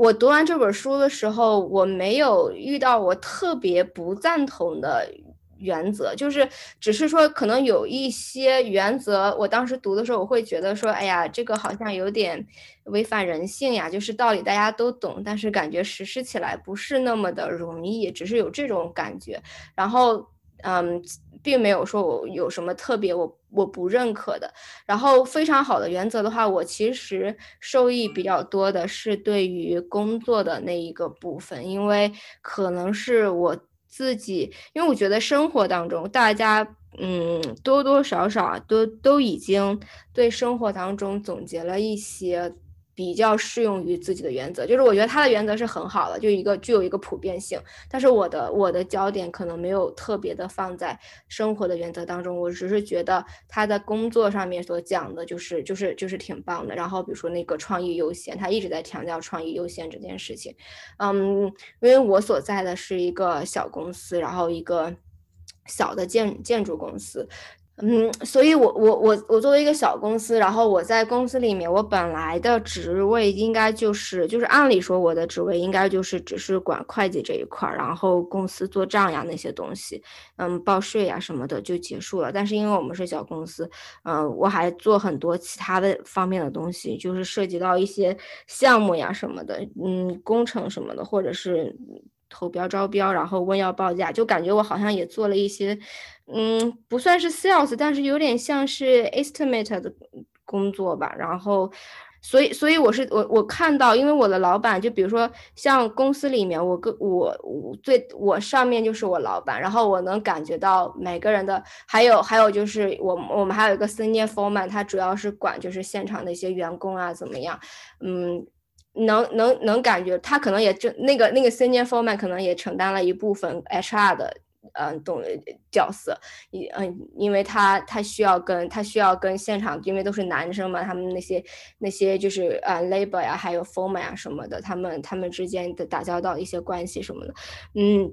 我读完这本书的时候，我没有遇到我特别不赞同的原则，就是只是说可能有一些原则，我当时读的时候，我会觉得说，哎呀，这个好像有点违反人性呀，就是道理大家都懂，但是感觉实施起来不是那么的容易，只是有这种感觉。然后，嗯，并没有说我有什么特别我我不认可的。然后非常好的原则的话，我其实受益比较多的是对于工作的那一个部分，因为可能是我自己，因为我觉得生活当中大家嗯多多少少啊都都已经对生活当中总结了一些。比较适用于自己的原则，就是我觉得他的原则是很好的，就一个具有一个普遍性。但是我的我的焦点可能没有特别的放在生活的原则当中，我只是觉得他在工作上面所讲的就是就是就是挺棒的。然后比如说那个创意优先，他一直在强调创意优先这件事情。嗯，因为我所在的是一个小公司，然后一个小的建建筑公司。嗯，所以，我我我我作为一个小公司，然后我在公司里面，我本来的职位应该就是就是按理说我的职位应该就是只是管会计这一块儿，然后公司做账呀那些东西，嗯，报税呀什么的就结束了。但是因为我们是小公司，嗯，我还做很多其他的方面的东西，就是涉及到一些项目呀什么的，嗯，工程什么的，或者是。投标招标，然后问要报价，就感觉我好像也做了一些，嗯，不算是 sales，但是有点像是 estimate 的工作吧。然后，所以，所以我是我我看到，因为我的老板，就比如说像公司里面，我跟我我最我上面就是我老板，然后我能感觉到每个人的，还有还有就是我我们还有一个 senior foreman，他主要是管就是现场的一些员工啊怎么样，嗯。能能能感觉他可能也就那个那个 senior foreman 可能也承担了一部分 HR 的嗯懂角色，因嗯因为他他需要跟他需要跟现场，因为都是男生嘛，他们那些那些就是呃 labor 呀，还有 foreman 啊什么的，他们他们之间的打交道一些关系什么的，嗯，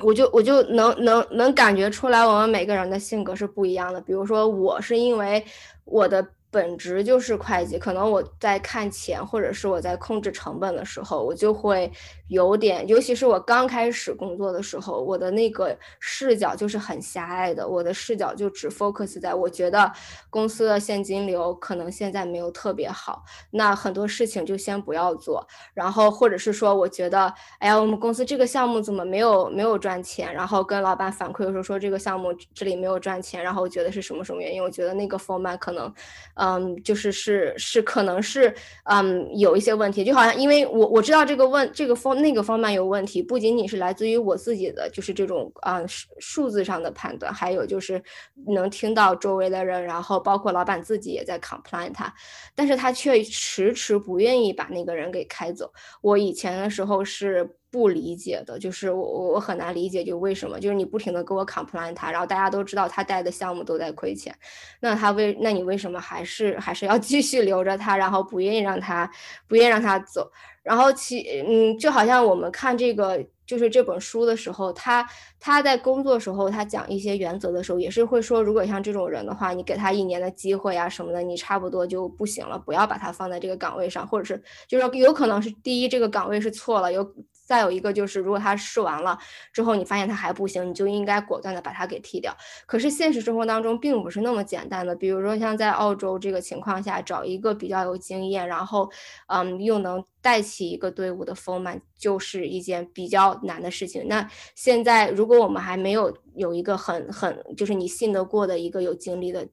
我就我就能能能感觉出来，我们每个人的性格是不一样的。比如说我是因为我的。本职就是会计，可能我在看钱或者是我在控制成本的时候，我就会有点，尤其是我刚开始工作的时候，我的那个视角就是很狭隘的，我的视角就只 focus 在我觉得公司的现金流可能现在没有特别好，那很多事情就先不要做，然后或者是说我觉得，哎呀，我们公司这个项目怎么没有没有赚钱，然后跟老板反馈的时候说这个项目这里没有赚钱，然后我觉得是什么什么原因，我觉得那个 format 可能。嗯，就是是是，可能是嗯有一些问题，就好像因为我我知道这个问这个方那个方面有问题，不仅仅是来自于我自己的，就是这种啊数数字上的判断，还有就是能听到周围的人，然后包括老板自己也在 complain 他，但是他却迟迟不愿意把那个人给开走。我以前的时候是。不理解的，就是我我我很难理解，就为什么就是你不停的给我 complain 他，然后大家都知道他带的项目都在亏钱，那他为那你为什么还是还是要继续留着他，然后不愿意让他不愿意让他走，然后其嗯就好像我们看这个就是这本书的时候，他他在工作时候他讲一些原则的时候，也是会说，如果像这种人的话，你给他一年的机会啊什么的，你差不多就不行了，不要把他放在这个岗位上，或者是就是有可能是第一这个岗位是错了，有。再有一个就是，如果他试完了之后，你发现他还不行，你就应该果断的把他给踢掉。可是现实生活当中并不是那么简单的，比如说像在澳洲这个情况下，找一个比较有经验，然后嗯又能带起一个队伍的丰满就是一件比较难的事情。那现在如果我们还没有有一个很很就是你信得过的一个有经历的。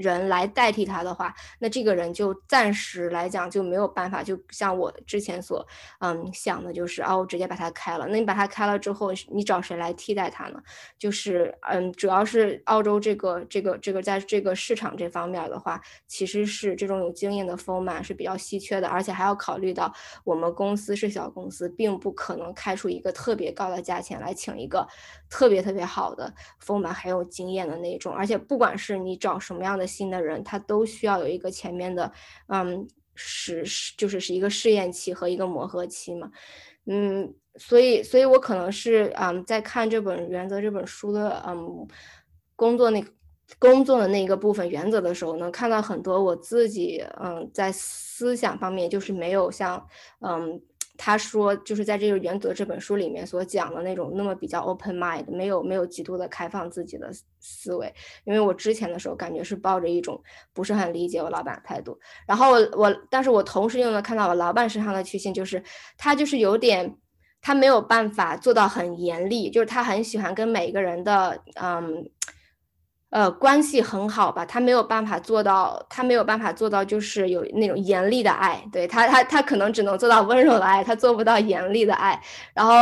人来代替他的话，那这个人就暂时来讲就没有办法，就像我之前所嗯想的，就是哦，我直接把他开了。那你把他开了之后，你找谁来替代他呢？就是嗯，主要是澳洲这个这个这个在这个市场这方面的话，其实是这种有经验的丰满是比较稀缺的，而且还要考虑到我们公司是小公司，并不可能开出一个特别高的价钱来请一个特别特别好的丰满很有经验的那种。而且不管是你找什么样。的新的人，他都需要有一个前面的，嗯，试就是是一个试验期和一个磨合期嘛，嗯，所以，所以我可能是，嗯，在看这本《原则》这本书的，嗯，工作那工作的那个部分原则的时候，能看到很多我自己，嗯，在思想方面就是没有像，嗯。他说，就是在这个原则这本书里面所讲的那种那么比较 open mind，没有没有极度的开放自己的思维。因为我之前的时候感觉是抱着一种不是很理解我老板的态度，然后我，但是我同时又能看到我老板身上的缺陷，就是他就是有点，他没有办法做到很严厉，就是他很喜欢跟每个人的，嗯。呃，关系很好吧？他没有办法做到，他没有办法做到，就是有那种严厉的爱。对他，他他可能只能做到温柔的爱，他做不到严厉的爱。然后，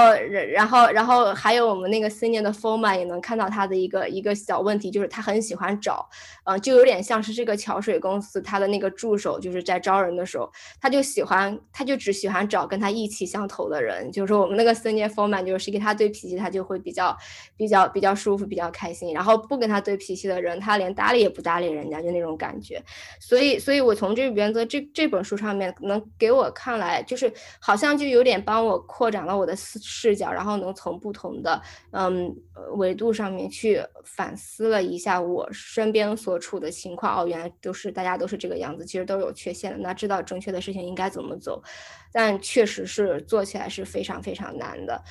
然后，然后还有我们那个森念的 Forma 也能看到他的一个一个小问题，就是他很喜欢找，嗯，就有点像是这个桥水公司他的那个助手，就是在招人的时候，他就喜欢，他就只喜欢找跟他意气相投的人。就是我们那个 senior forman，就是谁跟他对脾气，他就会比较比较比较舒服，比较开心。然后不跟他对脾。的人，他连搭理也不搭理人家，就那种感觉。所以，所以我从这个原则这这本书上面，能给我看来，就是好像就有点帮我扩展了我的视视角，然后能从不同的嗯维度上面去反思了一下我身边所处的情况。哦，原来都是大家都是这个样子，其实都有缺陷的。那知道正确的事情应该怎么走，但确实是做起来是非常非常难的。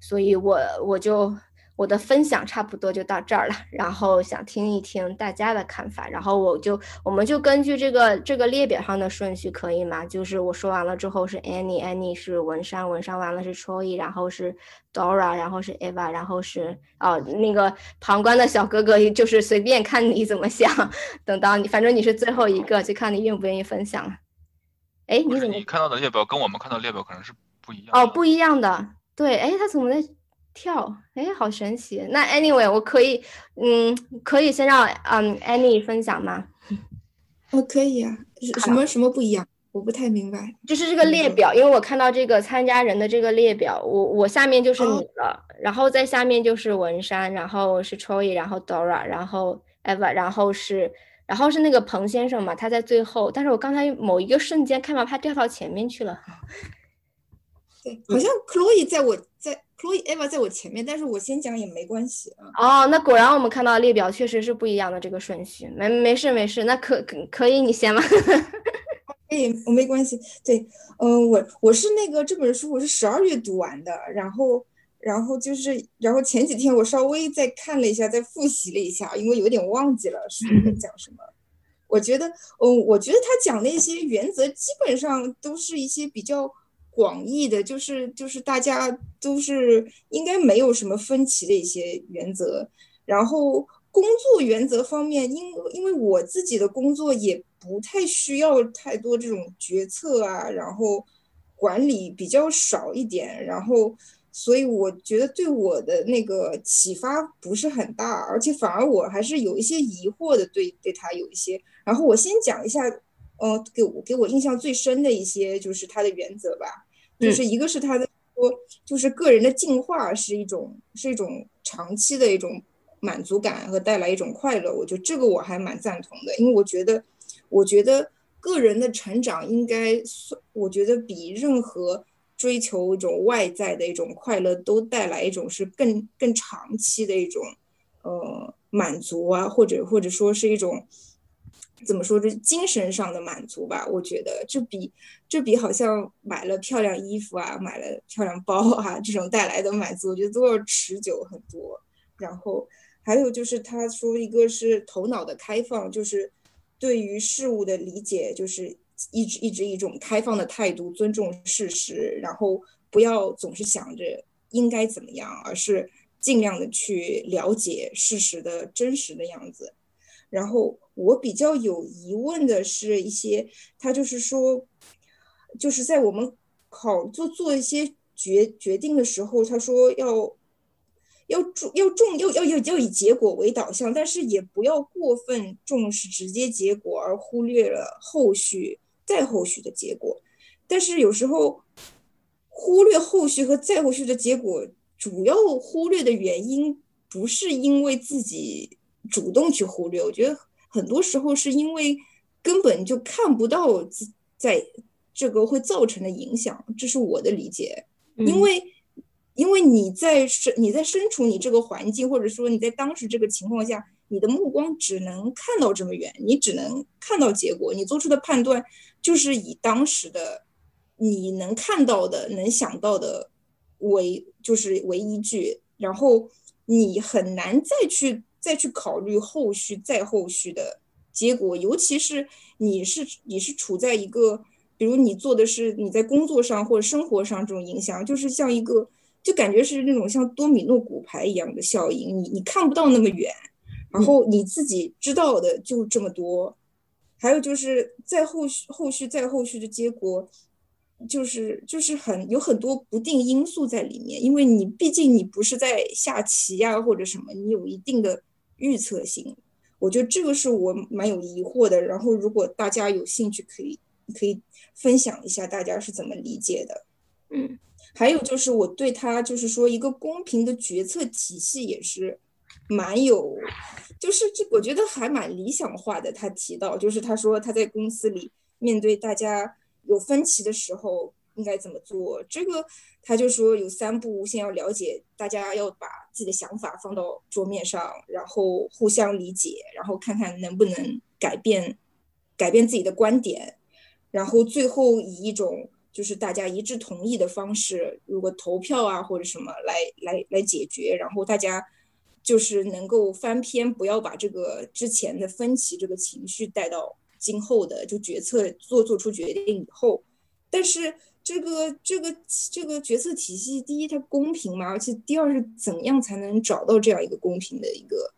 所以我我就。我的分享差不多就到这儿了，然后想听一听大家的看法，然后我就我们就根据这个这个列表上的顺序可以吗？就是我说完了之后是 Annie，Annie 是文山，文山完了是 Troy，然后是 Dora，然后是 Eva，然后是哦那个旁观的小哥哥，就是随便看你怎么想，等到你反正你是最后一个，就看你愿不愿意分享了。哎，你怎么你看到的列表跟我们看到列表可能是不一样？哦，不一样的，对，哎，他怎么在？跳，哎，好神奇！那 anyway，我可以，嗯，可以先让嗯 Annie 分享吗？哦，可以啊。什么什么不一样？我不太明白。就是这个列表，因为我看到这个参加人的这个列表，我我下面就是你了，然后在下面就是文山，然后是 Troy，然后 Dora，然后 Eva，然后是然后是那个彭先生嘛，他在最后，但是我刚才某一个瞬间看到他掉到前面去了。对，好像 Chloe 在我在。Chloe Eva 在我前面，但是我先讲也没关系啊。哦，那果然我们看到列表确实是不一样的这个顺序，没没事没事，那可可可以你先吗？可以，我没关系。对，嗯，我我是那个这本书我是十二月读完的，然后然后就是然后前几天我稍微再看了一下，再复习了一下，因为有点忘记了书在讲什么。我觉得，嗯，我觉得他讲那些原则基本上都是一些比较。广义的，就是就是大家都是应该没有什么分歧的一些原则。然后工作原则方面，因因为我自己的工作也不太需要太多这种决策啊，然后管理比较少一点，然后所以我觉得对我的那个启发不是很大，而且反而我还是有一些疑惑的，对对他有一些。然后我先讲一下。呃，给我给我印象最深的一些就是他的原则吧，就是一个是他的说，就是个人的进化是一种是一种长期的一种满足感和带来一种快乐，我觉得这个我还蛮赞同的，因为我觉得我觉得个人的成长应该算，我觉得比任何追求一种外在的一种快乐都带来一种是更更长期的一种呃满足啊，或者或者说是一种。怎么说？这精神上的满足吧，我觉得这比这比好像买了漂亮衣服啊，买了漂亮包啊，这种带来的满足，我觉得都要持久很多。然后还有就是他说，一个是头脑的开放，就是对于事物的理解，就是一直一直一种开放的态度，尊重事实，然后不要总是想着应该怎么样，而是尽量的去了解事实的真实的样子。然后我比较有疑问的是一些，他就是说，就是在我们考做做一些决决定的时候，他说要要重要重要要要要以结果为导向，但是也不要过分重视直接结果而忽略了后续再后续的结果。但是有时候忽略后续和再后续的结果，主要忽略的原因不是因为自己。主动去忽略，我觉得很多时候是因为根本就看不到在这个会造成的影响，这是我的理解。因为因为你在身你在身处你这个环境，或者说你在当时这个情况下，你的目光只能看到这么远，你只能看到结果，你做出的判断就是以当时的你能看到的、能想到的为就是为依据，然后你很难再去再去考虑后续再后续的结果，尤其是你是你是处在一个，比如你做的是你在工作上或者生活上这种影响，就是像一个就感觉是那种像多米诺骨牌一样的效应，你你看不到那么远，然后你自己知道的就这么多。还有就是在后续、后续、再后续的结果，就是就是很有很多不定因素在里面，因为你毕竟你不是在下棋呀或者什么，你有一定的预测性。我觉得这个是我蛮有疑惑的。然后如果大家有兴趣，可以可以分享一下大家是怎么理解的。嗯，还有就是我对他就是说一个公平的决策体系也是。蛮有，就是这，我觉得还蛮理想化的。他提到，就是他说他在公司里面对大家有分歧的时候应该怎么做。这个他就说有三步，先要了解大家要把自己的想法放到桌面上，然后互相理解，然后看看能不能改变改变自己的观点，然后最后以一种就是大家一致同意的方式，如果投票啊或者什么来来来解决，然后大家。就是能够翻篇，不要把这个之前的分歧这个情绪带到今后的就决策做做出决定以后。但是这个这个这个决策体系，第一它公平嘛，而且第二是怎样才能找到这样一个公平的一个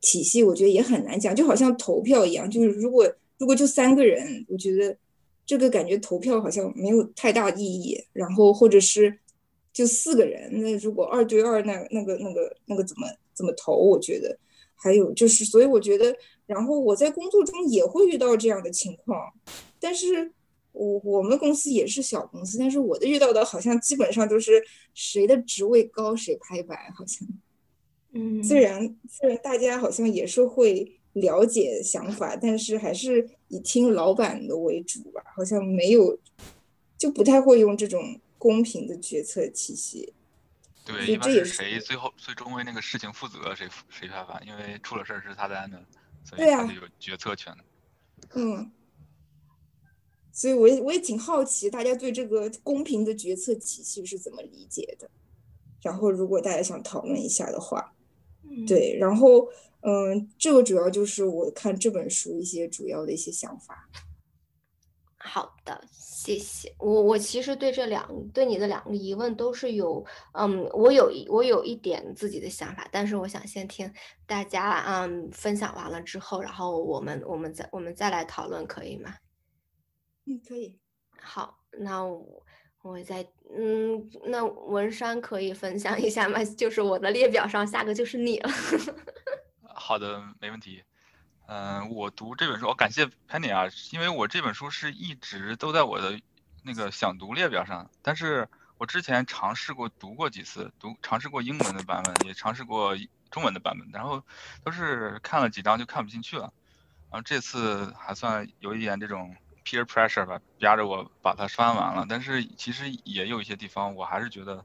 体系，我觉得也很难讲。就好像投票一样，就是如果如果就三个人，我觉得这个感觉投票好像没有太大意义。然后或者是就四个人，那如果二对二，那那个那个那个怎么？怎么投？我觉得，还有就是，所以我觉得，然后我在工作中也会遇到这样的情况，但是我我们公司也是小公司，但是我的遇到的好像基本上都是谁的职位高谁拍板，好像，嗯，虽然虽然大家好像也是会了解想法，但是还是以听老板的为主吧，好像没有，就不太会用这种公平的决策体系。对，一般是谁最后最终为那个事情负责，谁谁拍板，因为出了事儿是他担的，所以他就有决策权。嗯，所以我也我也挺好奇，大家对这个公平的决策体系是怎么理解的？然后如果大家想讨论一下的话，对，然后嗯，这个主要就是我看这本书一些主要的一些想法。好的。谢谢我，我其实对这两对你的两个疑问都是有，嗯，我有我有一点自己的想法，但是我想先听大家嗯分享完了之后，然后我们我们再我们再来讨论，可以吗？嗯，可以。好，那我我再嗯，那文山可以分享一下吗？就是我的列表上下个就是你了。好的，没问题。嗯，我读这本书，我感谢 Penny 啊，因为我这本书是一直都在我的那个想读列表上，但是我之前尝试过读过几次，读尝试过英文的版本，也尝试过中文的版本，然后都是看了几章就看不进去了，然后这次还算有一点这种 peer pressure 吧，压着我把它翻完了，但是其实也有一些地方我还是觉得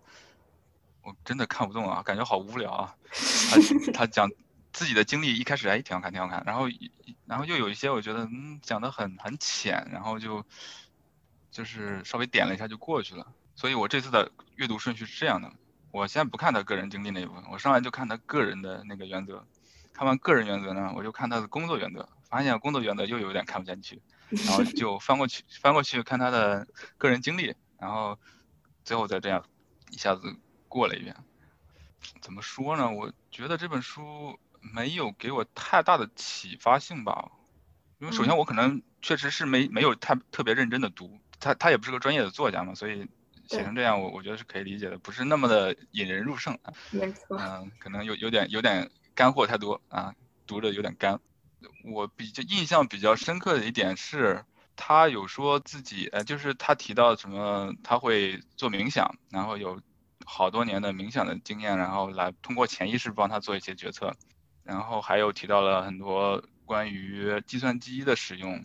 我真的看不懂啊，感觉好无聊啊，他 他讲。自己的经历一开始还挺好看，挺好看，然后，然后又有一些我觉得嗯讲的很很浅，然后就就是稍微点了一下就过去了。所以我这次的阅读顺序是这样的：我先不看他个人经历那一部分，我上来就看他个人的那个原则。看完个人原则呢，我就看他的工作原则，发现工作原则又有点看不下去，然后就翻过去翻过去看他的个人经历，然后最后再这样一下子过了一遍。怎么说呢？我觉得这本书。没有给我太大的启发性吧，因为首先我可能确实是没没有太特别认真的读，他他也不是个专业的作家嘛，所以写成这样我我觉得是可以理解的，不是那么的引人入胜啊。没错。嗯，可能有有点有点干货太多啊，读着有点干。我比较印象比较深刻的一点是，他有说自己呃，就是他提到什么他会做冥想，然后有好多年的冥想的经验，然后来通过潜意识帮他做一些决策。然后还有提到了很多关于计算机的使用、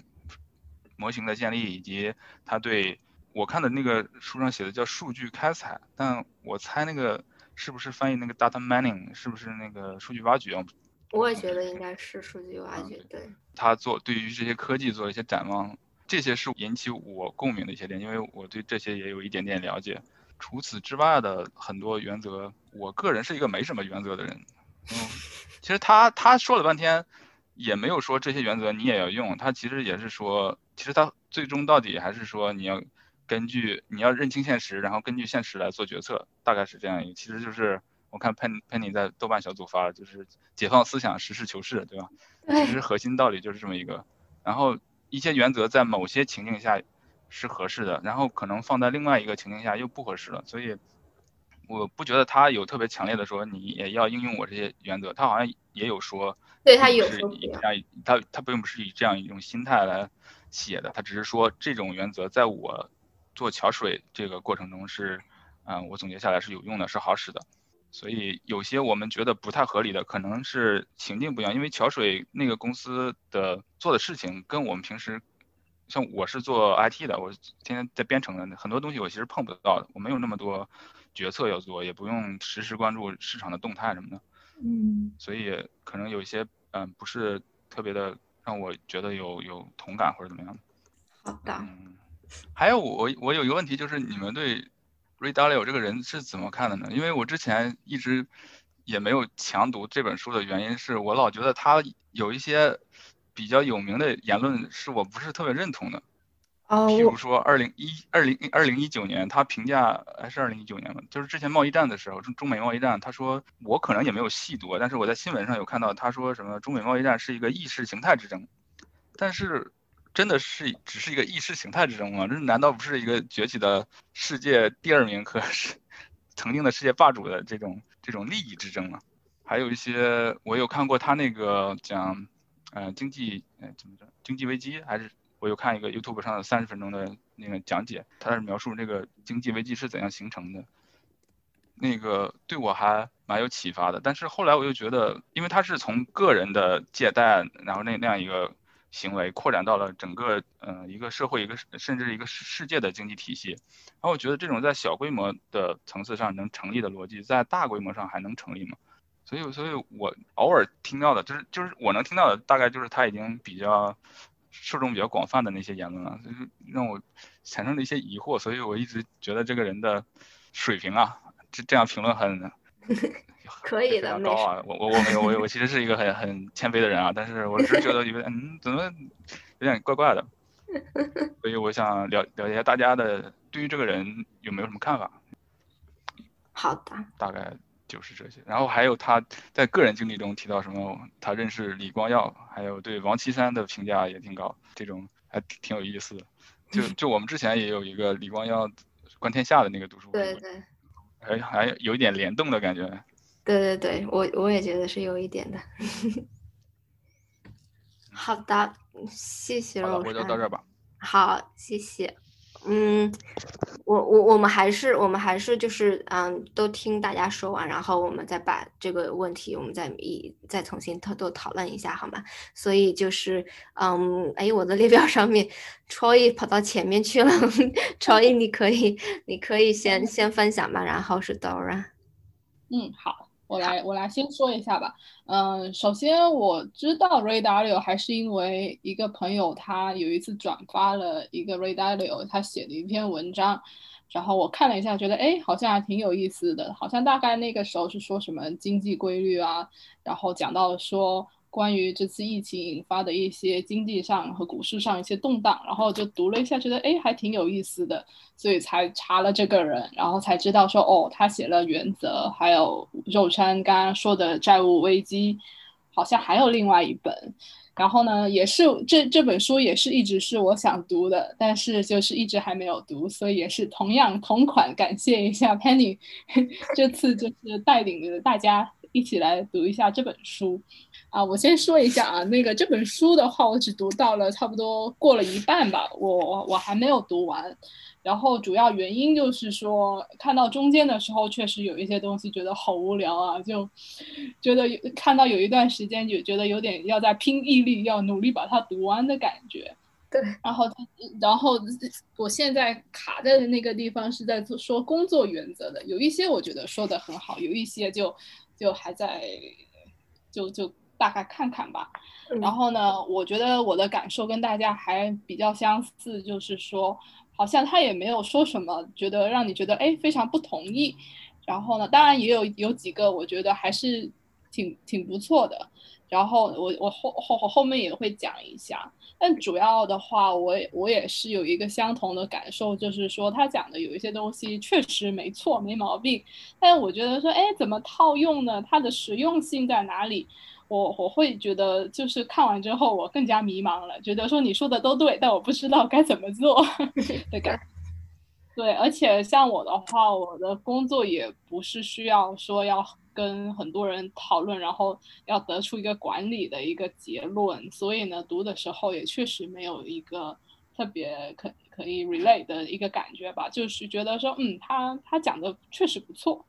模型的建立，以及他对我看的那个书上写的叫数据开采，但我猜那个是不是翻译那个 data mining，是不是那个数据挖掘？我也觉得应该是数据挖掘。对。他做对于这些科技做一些展望，这些是引起我共鸣的一些点，因为我对这些也有一点点了解。除此之外的很多原则，我个人是一个没什么原则的人。嗯，其实他他说了半天，也没有说这些原则你也要用。他其实也是说，其实他最终到底还是说你要根据你要认清现实，然后根据现实来做决策，大概是这样一个。其实就是我看 Pen Penny 在豆瓣小组发了，就是解放思想，实事求是，对吧？其实核心道理就是这么一个。然后一些原则在某些情境下是合适的，然后可能放在另外一个情境下又不合适了，所以。我不觉得他有特别强烈的说你也要应用我这些原则，他好像也有说，对他有是以这样，他他并不是以这样一种心态来写的，他只是说这种原则在我做桥水这个过程中是，嗯，我总结下来是有用的，是好使的。所以有些我们觉得不太合理的，可能是情境不一样，因为桥水那个公司的做的事情跟我们平时，像我是做 IT 的，我天天在编程的，很多东西我其实碰不到的，我没有那么多。决策要做，也不用实时关注市场的动态什么的，嗯，所以可能有一些嗯不是特别的让我觉得有有同感或者怎么样。好的，嗯，还有我我有一个问题就是你们对 Ray Dalio 这个人是怎么看的呢？因为我之前一直也没有强读这本书的原因是我老觉得他有一些比较有名的言论是我不是特别认同的。比如说，二零一二零二零一九年，他评价还是二零一九年吧，就是之前贸易战的时候，中中美贸易战，他说我可能也没有细读，但是我在新闻上有看到他说什么中美贸易战是一个意识形态之争，但是真的是只是一个意识形态之争吗？这难道不是一个崛起的世界第二名和是曾经的世界霸主的这种这种利益之争吗？还有一些我有看过他那个讲，呃，经济，呃，怎么着，经济危机还是？我有看一个 YouTube 上的三十分钟的那个讲解，他是描述这个经济危机是怎样形成的，那个对我还蛮有启发的。但是后来我又觉得，因为他是从个人的借贷，然后那那样一个行为扩展到了整个嗯一个社会一个甚至一个世界的经济体系，然后我觉得这种在小规模的层次上能成立的逻辑，在大规模上还能成立吗？所以，所以我偶尔听到的就是就是我能听到的大概就是他已经比较。受众比较广泛的那些言论了，就是让我产生了一些疑惑，所以我一直觉得这个人的水平啊，这这样评论很可以的，高啊。我我我没有我我其实是一个很很谦卑的人啊，但是我是觉得有点嗯，怎么有点怪怪的，所以我想了了解一下大家的对于这个人有没有什么看法。好的，大概。就是这些，然后还有他在个人经历中提到什么，他认识李光耀，还有对王岐山的评价也挺高，这种还挺挺有意思的。就就我们之前也有一个李光耀观天下的那个读书会，对对，还还有一点联动的感觉。对对对，我我也觉得是有一点的。好的，谢谢老师。好的，我就到这吧。好，谢谢。嗯，我我我们还是我们还是就是嗯，都听大家说完，然后我们再把这个问题我们再一再重新讨都讨论一下，好吗？所以就是嗯，哎，我的列表上面，Troy 跑到前面去了，Troy 你可以你可以先先分享吧，然后是 Dora。嗯，好。我来，我来先说一下吧。嗯，首先我知道 Ray Dalio 还是因为一个朋友，他有一次转发了一个 Ray Dalio 他写的一篇文章，然后我看了一下，觉得哎，好像还挺有意思的。好像大概那个时候是说什么经济规律啊，然后讲到说。关于这次疫情引发的一些经济上和股市上一些动荡，然后就读了一下，觉得哎还挺有意思的，所以才查了这个人，然后才知道说哦，他写了《原则》，还有肉川刚刚说的《债务危机》，好像还有另外一本，然后呢，也是这这本书也是一直是我想读的，但是就是一直还没有读，所以也是同样同款，感谢一下 Penny，这次就是带领着大家一起来读一下这本书。啊，我先说一下啊，那个这本书的话，我只读到了差不多过了一半吧，我我还没有读完。然后主要原因就是说，看到中间的时候，确实有一些东西觉得好无聊啊，就觉得看到有一段时间就觉得有点要在拼毅力，要努力把它读完的感觉。对。然后，然后我现在卡在的那个地方是在说工作原则的，有一些我觉得说的很好，有一些就就还在就就。大概看看吧。然后呢，我觉得我的感受跟大家还比较相似，就是说，好像他也没有说什么，觉得让你觉得哎非常不同意。然后呢，当然也有有几个我觉得还是挺挺不错的。然后我我后后后面也会讲一下，但主要的话，我也我也是有一个相同的感受，就是说他讲的有一些东西确实没错，没毛病。但我觉得说，哎，怎么套用呢？它的实用性在哪里？我我会觉得，就是看完之后我更加迷茫了，觉得说你说的都对，但我不知道该怎么做 的感。对，而且像我的话，我的工作也不是需要说要。跟很多人讨论，然后要得出一个管理的一个结论，所以呢，读的时候也确实没有一个特别可可以 relate 的一个感觉吧，就是觉得说，嗯，他他讲的确实不错，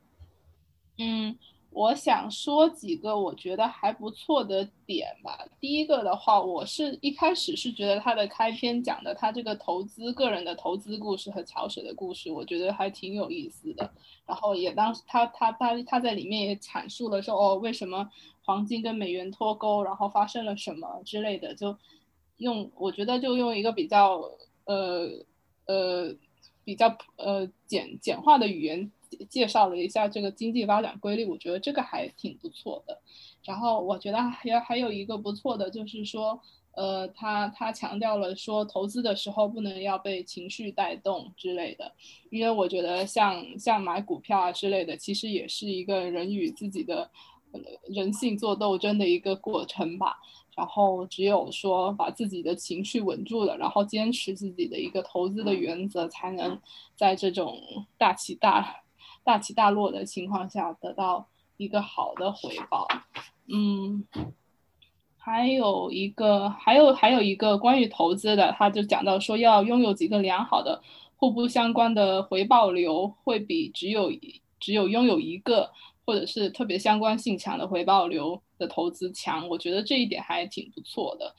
嗯。我想说几个我觉得还不错的点吧。第一个的话，我是一开始是觉得他的开篇讲的他这个投资个人的投资故事和桥水的故事，我觉得还挺有意思的。然后也当时他他他他在里面也阐述了说哦，为什么黄金跟美元脱钩，然后发生了什么之类的，就用我觉得就用一个比较呃呃比较呃简简化的语言。介绍了一下这个经济发展规律，我觉得这个还挺不错的。然后我觉得还还有一个不错的，就是说，呃，他他强调了说，投资的时候不能要被情绪带动之类的。因为我觉得像像买股票啊之类的，其实也是一个人与自己的呃人性做斗争的一个过程吧。然后只有说把自己的情绪稳住了，然后坚持自己的一个投资的原则，才能在这种大起大。大起大落的情况下得到一个好的回报，嗯，还有一个，还有还有一个关于投资的，他就讲到说要拥有几个良好的互不相关的回报流，会比只有只有拥有一个或者是特别相关性强的回报流的投资强。我觉得这一点还挺不错的。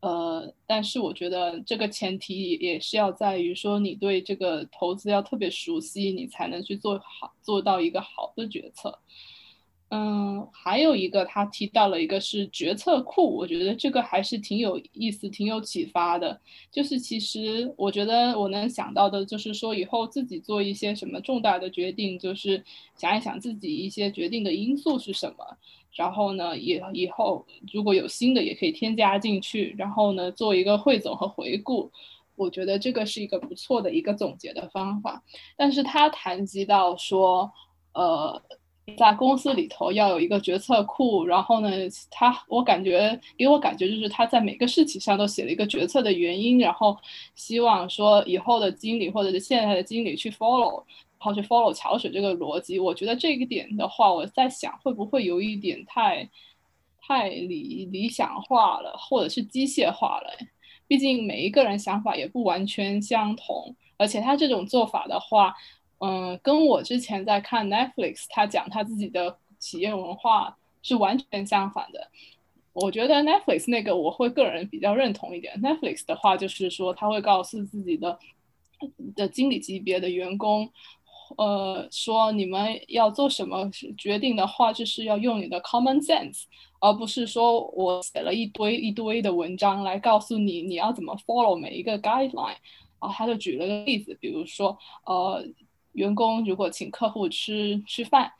呃，但是我觉得这个前提也是要在于说，你对这个投资要特别熟悉，你才能去做好做到一个好的决策。嗯，还有一个他提到了一个是决策库，我觉得这个还是挺有意思、挺有启发的。就是其实我觉得我能想到的，就是说以后自己做一些什么重大的决定，就是想一想自己一些决定的因素是什么。然后呢，也以后如果有新的也可以添加进去，然后呢做一个汇总和回顾，我觉得这个是一个不错的一个总结的方法。但是他谈及到说，呃，在公司里头要有一个决策库，然后呢，他我感觉给我感觉就是他在每个事情上都写了一个决策的原因，然后希望说以后的经理或者是现在的经理去 follow。然后去 follow 桥水这个逻辑，我觉得这个点的话，我在想会不会有一点太太理理想化了，或者是机械化了。毕竟每一个人想法也不完全相同，而且他这种做法的话，嗯，跟我之前在看 Netflix 他讲他自己的企业文化是完全相反的。我觉得 Netflix 那个我会个人比较认同一点。Netflix 的话就是说他会告诉自己的的经理级别的员工。呃，说你们要做什么决定的话，就是要用你的 common sense，而不是说我写了一堆一堆的文章来告诉你你要怎么 follow 每一个 guideline。然后他就举了个例子，比如说，呃，员工如果请客户吃吃饭。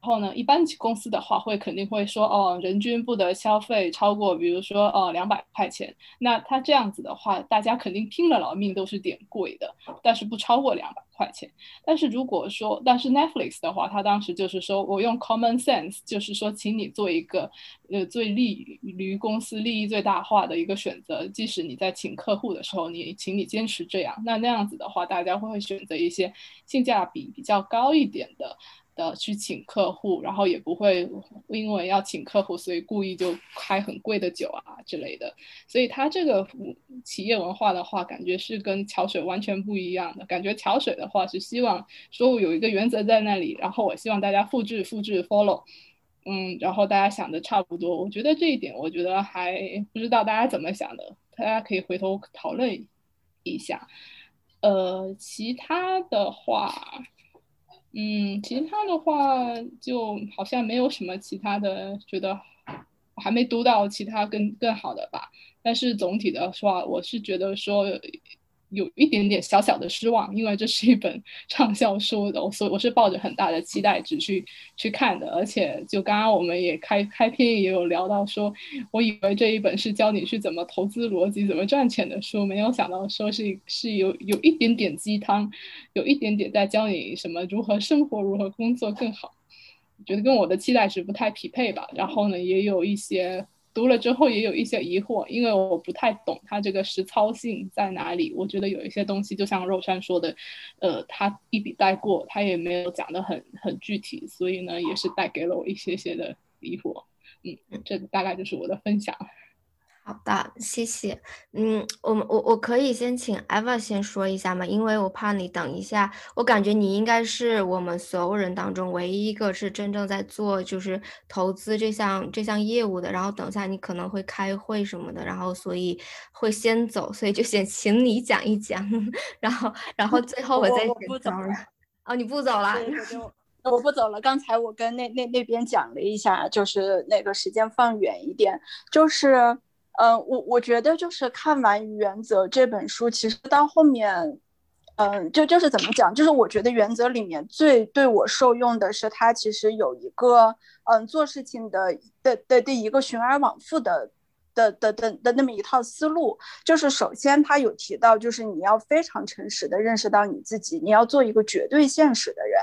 然后呢，一般公司的话会肯定会说，哦，人均不得消费超过，比如说，哦，两百块钱。那他这样子的话，大家肯定拼了老命都是点贵的，但是不超过两百块钱。但是如果说，但是 Netflix 的话，他当时就是说我用 common sense，就是说，请你做一个，呃，最利于公司利益最大化的一个选择。即使你在请客户的时候，你请你坚持这样，那那样子的话，大家会选择一些性价比比较高一点的。的去请客户，然后也不会因为要请客户，所以故意就开很贵的酒啊之类的。所以他这个企业文化的话，感觉是跟桥水完全不一样的。感觉桥水的话是希望说我有一个原则在那里，然后我希望大家复制、复制、follow，嗯，然后大家想的差不多。我觉得这一点，我觉得还不知道大家怎么想的，大家可以回头讨论一下。呃，其他的话。嗯，其他的话就好像没有什么其他的觉得还没读到其他更更好的吧。但是总体的话，我是觉得说。有一点点小小的失望，因为这是一本 畅销书的，所以我是抱着很大的期待值去去看的。而且，就刚刚我们也开开篇也有聊到，说我以为这一本是教你去怎么投资逻辑、怎么赚钱的书，没有想到说是是有有一点点鸡汤，有一点点在教你什么如何生活、如何工作更好。觉得跟我的期待值不太匹配吧。然后呢，也有一些。读了之后也有一些疑惑，因为我不太懂它这个实操性在哪里。我觉得有一些东西，就像肉山说的，呃，他一笔带过，他也没有讲得很很具体，所以呢，也是带给了我一些些的疑惑。嗯，这大概就是我的分享。好的，谢谢。嗯，我们我我可以先请 Eva 先说一下吗？因为我怕你等一下，我感觉你应该是我们所有人当中唯一一个是真正在做就是投资这项这项业务的。然后等下你可能会开会什么的，然后所以会先走，所以就先请你讲一讲，然后然后最后我再不走了。哦，你不走了？我不走了。刚才我跟那那那边讲了一下，就是那个时间放远一点，就是。嗯，我我觉得就是看完《原则》这本书，其实到后面，嗯，就就是怎么讲，就是我觉得《原则》里面最对我受用的是，它其实有一个嗯做事情的的的的一个循而往复的的的的的那么一套思路。就是首先他有提到，就是你要非常诚实的认识到你自己，你要做一个绝对现实的人。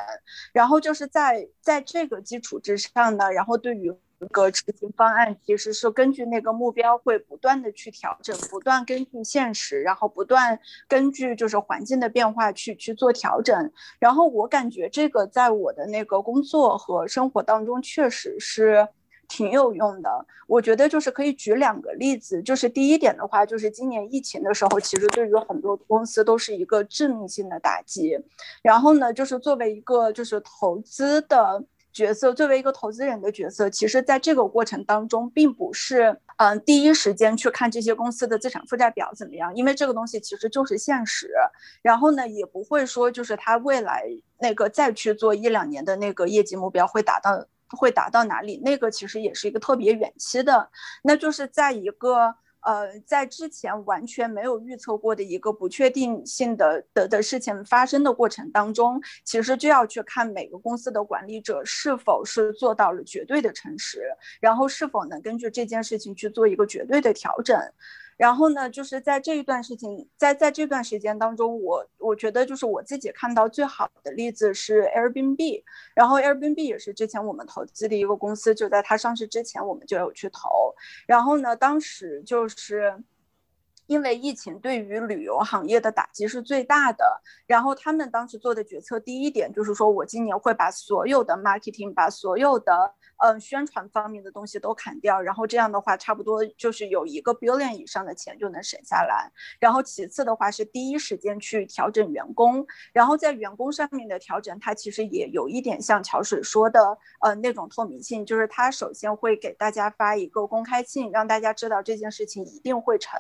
然后就是在在这个基础之上呢，然后对于。一个执行方案其实是根据那个目标会不断的去调整，不断根据现实，然后不断根据就是环境的变化去去做调整。然后我感觉这个在我的那个工作和生活当中确实是挺有用的。我觉得就是可以举两个例子，就是第一点的话，就是今年疫情的时候，其实对于很多公司都是一个致命性的打击。然后呢，就是作为一个就是投资的。角色作为一个投资人的角色，其实在这个过程当中，并不是嗯第一时间去看这些公司的资产负债表怎么样，因为这个东西其实就是现实。然后呢，也不会说就是他未来那个再去做一两年的那个业绩目标会达到会达到哪里，那个其实也是一个特别远期的，那就是在一个。呃，在之前完全没有预测过的一个不确定性的的的事情发生的过程当中，其实就要去看每个公司的管理者是否是做到了绝对的诚实，然后是否能根据这件事情去做一个绝对的调整。然后呢，就是在这一段事情，在在这段时间当中，我我觉得就是我自己看到最好的例子是 Airbnb，然后 Airbnb 也是之前我们投资的一个公司，就在它上市之前，我们就有去投。然后呢，当时就是因为疫情对于旅游行业的打击是最大的，然后他们当时做的决策，第一点就是说我今年会把所有的 marketing，把所有的。嗯，宣传方面的东西都砍掉，然后这样的话，差不多就是有一个 billion 以上的钱就能省下来。然后其次的话是第一时间去调整员工，然后在员工上面的调整，它其实也有一点像桥水说的，呃，那种透明性，就是他首先会给大家发一个公开信，让大家知道这件事情一定会成，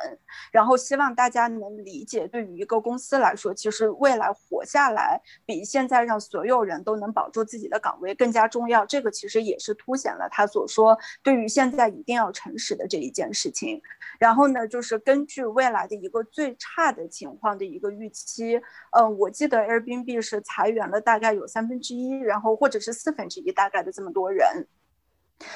然后希望大家能理解，对于一个公司来说，其实未来活下来比现在让所有人都能保住自己的岗位更加重要。这个其实也是突。凸显了他所说对于现在一定要诚实的这一件事情，然后呢，就是根据未来的一个最差的情况的一个预期，嗯，我记得 Airbnb 是裁员了大概有三分之一，然后或者是四分之一大概的这么多人。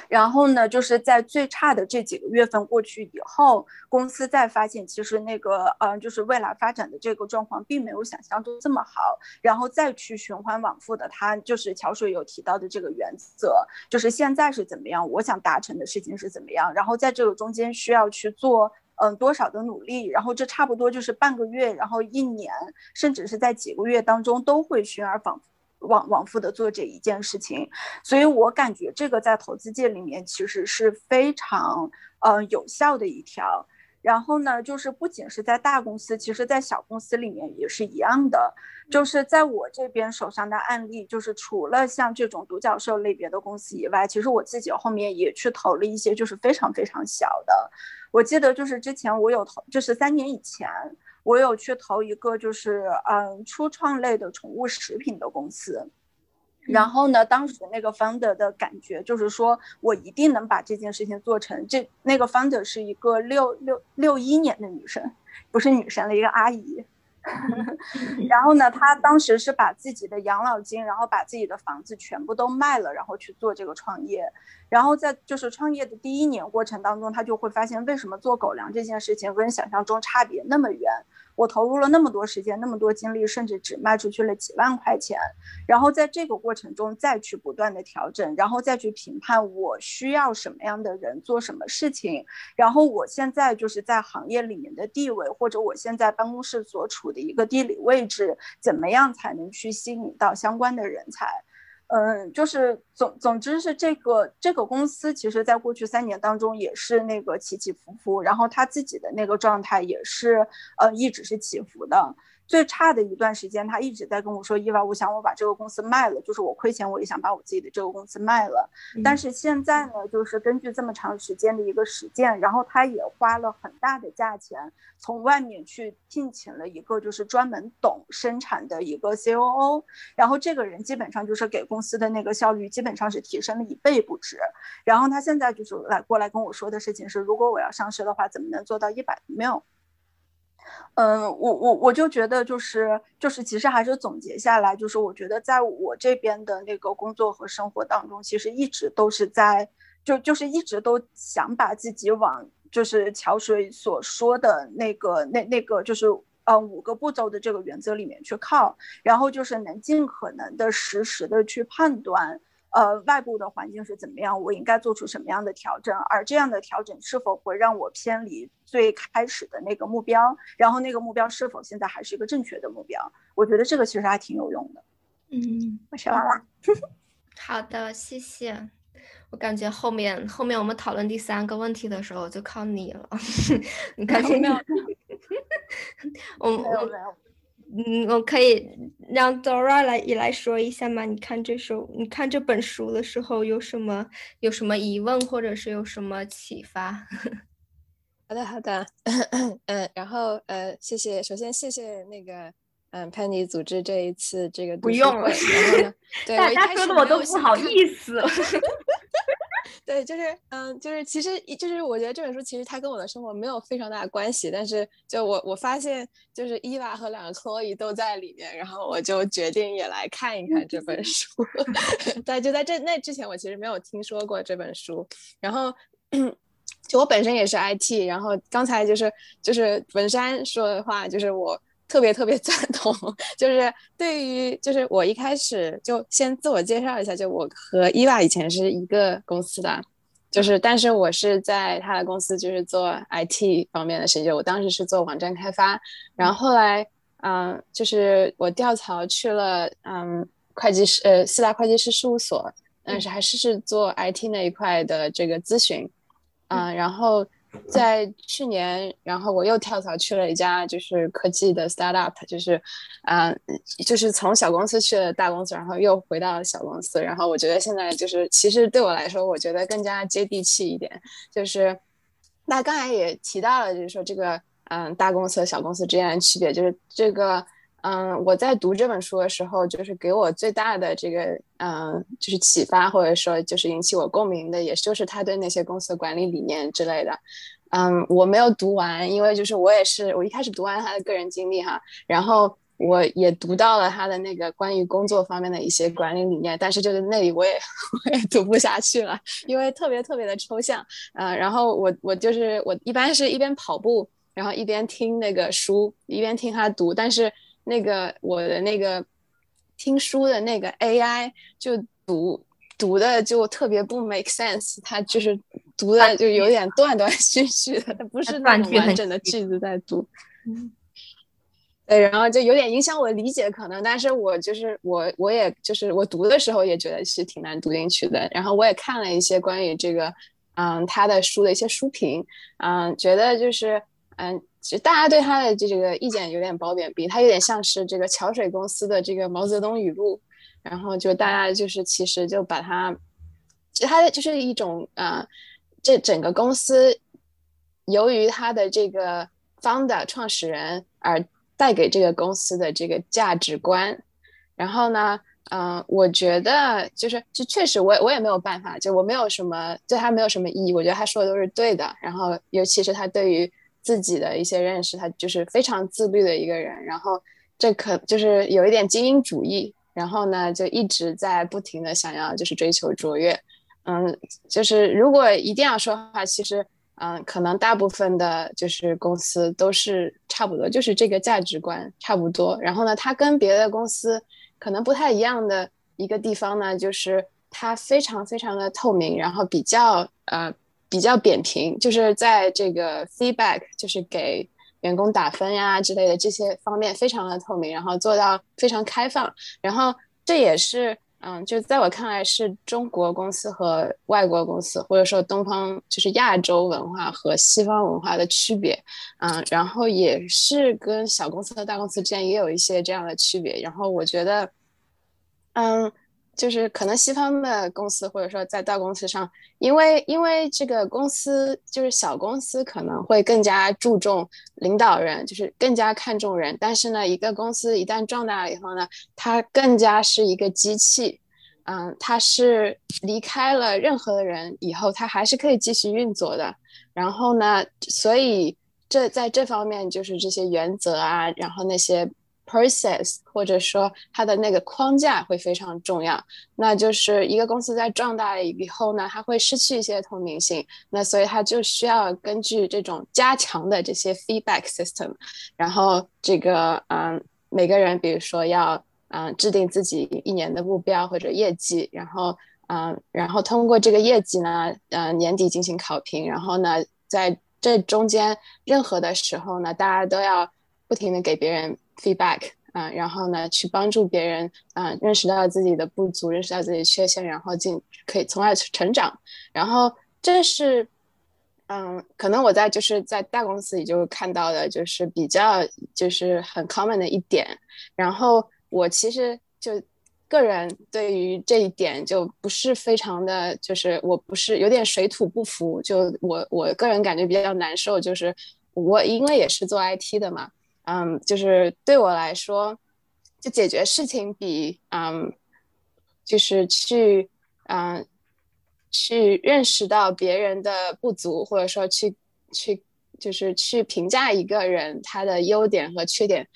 然后呢，就是在最差的这几个月份过去以后，公司再发现其实那个，嗯，就是未来发展的这个状况并没有想象中这么好，然后再去循环往复的，他就是桥水有提到的这个原则，就是现在是怎么样，我想达成的事情是怎么样，然后在这个中间需要去做，嗯，多少的努力，然后这差不多就是半个月，然后一年，甚至是在几个月当中都会循而往复。往往复的做这一件事情，所以我感觉这个在投资界里面其实是非常呃有效的一条。然后呢，就是不仅是在大公司，其实在小公司里面也是一样的。就是在我这边手上的案例，就是除了像这种独角兽类别的公司以外，其实我自己后面也去投了一些就是非常非常小的。我记得就是之前我有投，就是三年以前。我有去投一个，就是嗯初创类的宠物食品的公司，然后呢，当时那个 founder 的感觉就是说我一定能把这件事情做成。这那个 founder 是一个六六六一年的女生，不是女生了，一个阿姨。然后呢，他当时是把自己的养老金，然后把自己的房子全部都卖了，然后去做这个创业。然后在就是创业的第一年过程当中，他就会发现为什么做狗粮这件事情跟想象中差别那么远。我投入了那么多时间，那么多精力，甚至只卖出去了几万块钱。然后在这个过程中再去不断的调整，然后再去评判我需要什么样的人做什么事情。然后我现在就是在行业里面的地位，或者我现在办公室所处的一个地理位置，怎么样才能去吸引到相关的人才？嗯，就是总总之是这个这个公司，其实在过去三年当中也是那个起起伏伏，然后他自己的那个状态也是呃一直是起伏的。最差的一段时间，他一直在跟我说：“伊娃，我想我把这个公司卖了，就是我亏钱，我也想把我自己的这个公司卖了。”但是现在呢，就是根据这么长时间的一个实践，然后他也花了很大的价钱，从外面去聘请了一个就是专门懂生产的一个 COO，然后这个人基本上就是给公司的那个效率基本上是提升了一倍不止。然后他现在就是来过来跟我说的事情是：如果我要上市的话，怎么能做到一百 mil？嗯，我我我就觉得就是就是，其实还是总结下来，就是我觉得在我这边的那个工作和生活当中，其实一直都是在就就是一直都想把自己往就是桥水所说的那个那那个就是呃五个步骤的这个原则里面去靠，然后就是能尽可能的实时的去判断。呃，外部的环境是怎么样？我应该做出什么样的调整？而这样的调整是否会让我偏离最开始的那个目标？然后那个目标是否现在还是一个正确的目标？我觉得这个其实还挺有用的。嗯，我说完了。好的，谢谢。我感觉后面后面我们讨论第三个问题的时候就靠你了。你看后面，我我。嗯，我可以让 Dora 来也来说一下吗？你看这首，你看这本书的时候有什么有什么疑问，或者是有什么启发？好的，好的，嗯，然后呃，谢谢，首先谢谢那个嗯 Penny 组织这一次这个不用了，然后呢，大家说的我都不好意思。对，就是，嗯，就是，其实，就是我觉得这本书其实它跟我的生活没有非常大的关系，但是就我我发现，就是伊娃和两个 Chloe 都在里面，然后我就决定也来看一看这本书。对，就在这那之前，我其实没有听说过这本书，然后就我本身也是 IT，然后刚才就是就是文山说的话，就是我。特别特别赞同，就是对于就是我一开始就先自我介绍一下，就我和伊娃以前是一个公司的，就是但是我是在他的公司就是做 IT 方面的事情，我当时是做网站开发，然后后来嗯就是我跳槽去了嗯会计师呃四大会计师事务所，但是还是是做 IT 那一块的这个咨询，嗯然后。在去年，然后我又跳槽去了一家就是科技的 startup，就是，啊，就是从小公司去了大公司，然后又回到小公司。然后我觉得现在就是，其实对我来说，我觉得更加接地气一点。就是，那刚才也提到了，就是说这个，嗯，大公司和小公司之间的区别，就是这个。嗯，我在读这本书的时候，就是给我最大的这个，嗯，就是启发，或者说就是引起我共鸣的，也就是他对那些公司的管理理念之类的。嗯，我没有读完，因为就是我也是我一开始读完他的个人经历哈，然后我也读到了他的那个关于工作方面的一些管理理念，但是就是那里我也 我也读不下去了，因为特别特别的抽象。嗯，然后我我就是我一般是一边跑步，然后一边听那个书，一边听他读，但是。那个我的那个听书的那个 AI 就读读的就特别不 make sense，它就是读的就有点断断续续的，它不是那种完整的句子在读。对，然后就有点影响我理解可能，但是我就是我我也就是我读的时候也觉得是挺难读进去的。然后我也看了一些关于这个嗯他的书的一些书评，嗯，觉得就是嗯。其实大家对他的这个意见有点褒贬不一，他有点像是这个桥水公司的这个毛泽东语录，然后就大家就是其实就把它，其实它就是一种啊，这整个公司由于他的这个 founder 创始人而带给这个公司的这个价值观，然后呢。嗯，我觉得就是就确实我我也没有办法，就我没有什么对他没有什么意义。我觉得他说的都是对的，然后尤其是他对于自己的一些认识，他就是非常自律的一个人。然后这可就是有一点精英主义，然后呢就一直在不停的想要就是追求卓越。嗯，就是如果一定要说的话，其实嗯，可能大部分的就是公司都是差不多，就是这个价值观差不多。然后呢，他跟别的公司。可能不太一样的一个地方呢，就是它非常非常的透明，然后比较呃比较扁平，就是在这个 feedback，就是给员工打分呀之类的这些方面非常的透明，然后做到非常开放，然后这也是嗯，就在我看来是中国公司和外国公司，或者说东方就是亚洲文化和西方文化的区别，嗯，然后也是跟小公司和大公司之间也有一些这样的区别，然后我觉得。嗯，就是可能西方的公司，或者说在大公司上，因为因为这个公司就是小公司，可能会更加注重领导人，就是更加看重人。但是呢，一个公司一旦壮大了以后呢，它更加是一个机器，嗯，它是离开了任何的人以后，它还是可以继续运作的。然后呢，所以这在这方面就是这些原则啊，然后那些。Process 或者说它的那个框架会非常重要，那就是一个公司在壮大以后呢，它会失去一些透明性，那所以它就需要根据这种加强的这些 feedback system，然后这个嗯每个人比如说要嗯制定自己一年的目标或者业绩，然后嗯然后通过这个业绩呢，嗯年底进行考评，然后呢在这中间任何的时候呢，大家都要不停的给别人。Feedback 啊，然后呢，去帮助别人啊，认识到自己的不足，认识到自己的缺陷，然后进可以从而成长。然后这是，嗯，可能我在就是在大公司里就看到的，就是比较就是很 common 的一点。然后我其实就个人对于这一点就不是非常的，就是我不是有点水土不服。就我我个人感觉比较难受，就是我因为也是做 IT 的嘛。嗯，就是对我来说，就解决事情比嗯，就是去嗯，去认识到别人的不足，或者说去去就是去评价一个人他的优点和缺点，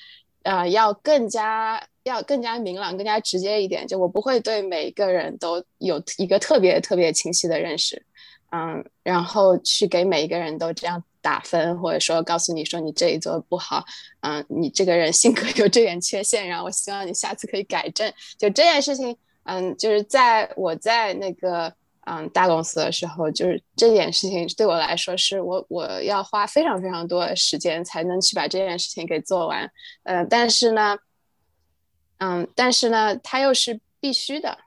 呃，要更加要更加明朗、更加直接一点。就我不会对每一个人都有一个特别特别清晰的认识，嗯，然后去给每一个人都这样。打分，或者说告诉你说你这里做的不好，嗯，你这个人性格有这点缺陷，然后我希望你下次可以改正。就这件事情，嗯，就是在我在那个嗯大公司的时候，就是这件事情对我来说是我我要花非常非常多的时间才能去把这件事情给做完，嗯，但是呢，嗯，但是呢，它又是必须的，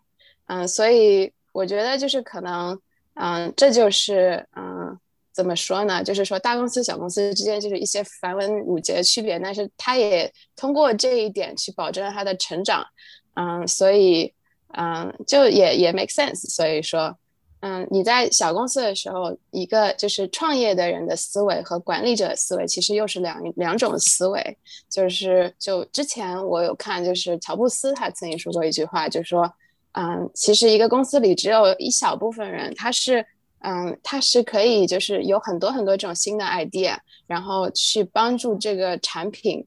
嗯，所以我觉得就是可能，嗯，这就是嗯。怎么说呢？就是说，大公司、小公司之间就是一些繁文缛节的区别，但是他也通过这一点去保证了他的成长，嗯，所以，嗯，就也也 make sense。所以说，嗯，你在小公司的时候，一个就是创业的人的思维和管理者的思维其实又是两两种思维。就是就之前我有看，就是乔布斯他曾经说过一句话，就是说，嗯，其实一个公司里只有一小部分人，他是。嗯，它是可以，就是有很多很多这种新的 idea，然后去帮助这个产品，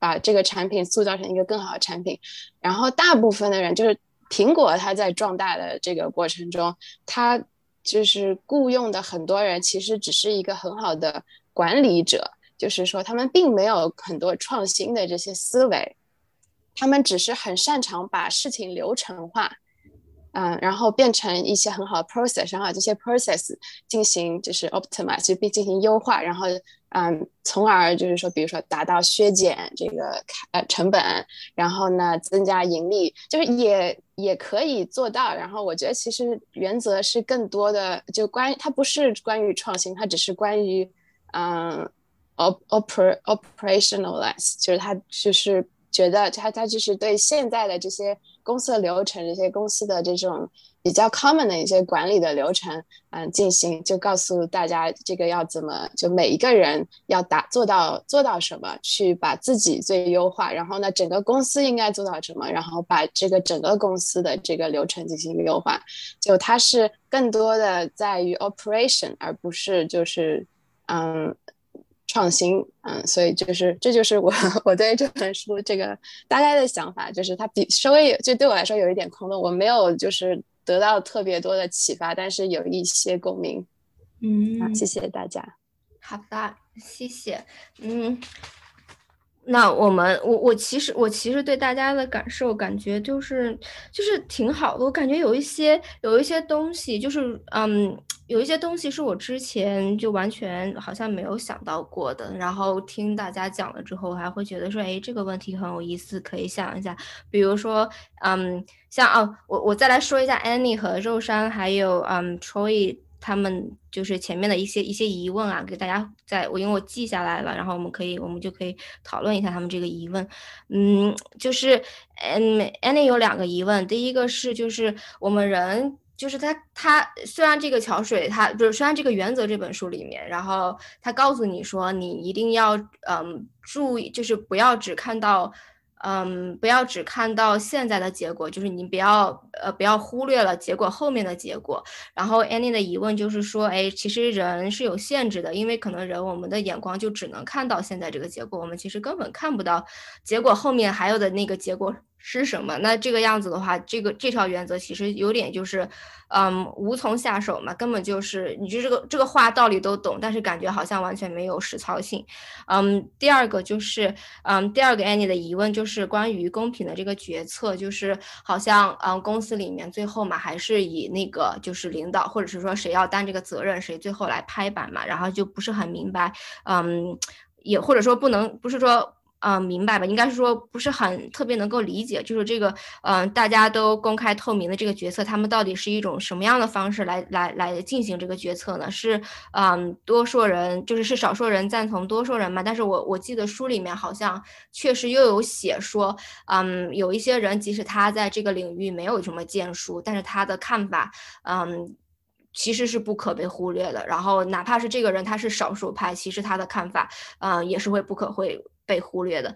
把这个产品塑造成一个更好的产品。然后大部分的人，就是苹果，它在壮大的这个过程中，它就是雇佣的很多人，其实只是一个很好的管理者，就是说他们并没有很多创新的这些思维，他们只是很擅长把事情流程化。嗯，然后变成一些很好的 process，然后这些 process 进行就是 optimize，就并进行优化，然后嗯，从而就是说，比如说达到削减这个呃成本，然后呢增加盈利，就是也也可以做到。然后我觉得其实原则是更多的，就关于它不是关于创新，它只是关于嗯 op oper operationalize，就是它就是觉得它它就是对现在的这些。公司的流程，这些公司的这种比较 common 的一些管理的流程，嗯，进行就告诉大家这个要怎么，就每一个人要达做到做到什么，去把自己最优化，然后呢，整个公司应该做到什么，然后把这个整个公司的这个流程进行优化，就它是更多的在于 operation，而不是就是嗯。创新，嗯，所以就是这就是我 我对这本书这个大概的想法，就是它比稍微就对我来说有一点空洞，我没有就是得到特别多的启发，但是有一些共鸣。嗯，谢谢大家。好的，谢谢。嗯，那我们我我其实我其实对大家的感受感觉就是就是挺好的，我感觉有一些有一些东西就是嗯。有一些东西是我之前就完全好像没有想到过的，然后听大家讲了之后，还会觉得说，哎，这个问题很有意思，可以想一下。比如说，嗯，像哦，我我再来说一下 Annie 和肉山还有嗯 Troy 他们就是前面的一些一些疑问啊，给大家在我因为我记下来了，然后我们可以我们就可以讨论一下他们这个疑问。嗯，就是嗯 Annie 有两个疑问，第一个是就是我们人。就是他，他虽然这个桥水，他不是虽然这个原则这本书里面，然后他告诉你说，你一定要嗯注意，就是不要只看到。嗯，不要只看到现在的结果，就是你不要呃不要忽略了结果后面的结果。然后 Annie 的疑问就是说，哎，其实人是有限制的，因为可能人我们的眼光就只能看到现在这个结果，我们其实根本看不到结果后面还有的那个结果是什么。那这个样子的话，这个这条原则其实有点就是。嗯，无从下手嘛，根本就是你就这个这个话道理都懂，但是感觉好像完全没有实操性。嗯，第二个就是，嗯，第二个 Annie 的疑问就是关于公平的这个决策，就是好像嗯公司里面最后嘛还是以那个就是领导或者是说谁要担这个责任，谁最后来拍板嘛，然后就不是很明白，嗯，也或者说不能不是说。嗯，明白吧？应该是说不是很特别能够理解，就是这个，嗯，大家都公开透明的这个决策，他们到底是一种什么样的方式来来来进行这个决策呢？是，嗯，多数人就是是少数人赞同多数人嘛？但是我我记得书里面好像确实又有写说，嗯，有一些人即使他在这个领域没有什么建树，但是他的看法，嗯，其实是不可被忽略的。然后哪怕是这个人他是少数派，其实他的看法，嗯，也是会不可会。被忽略的，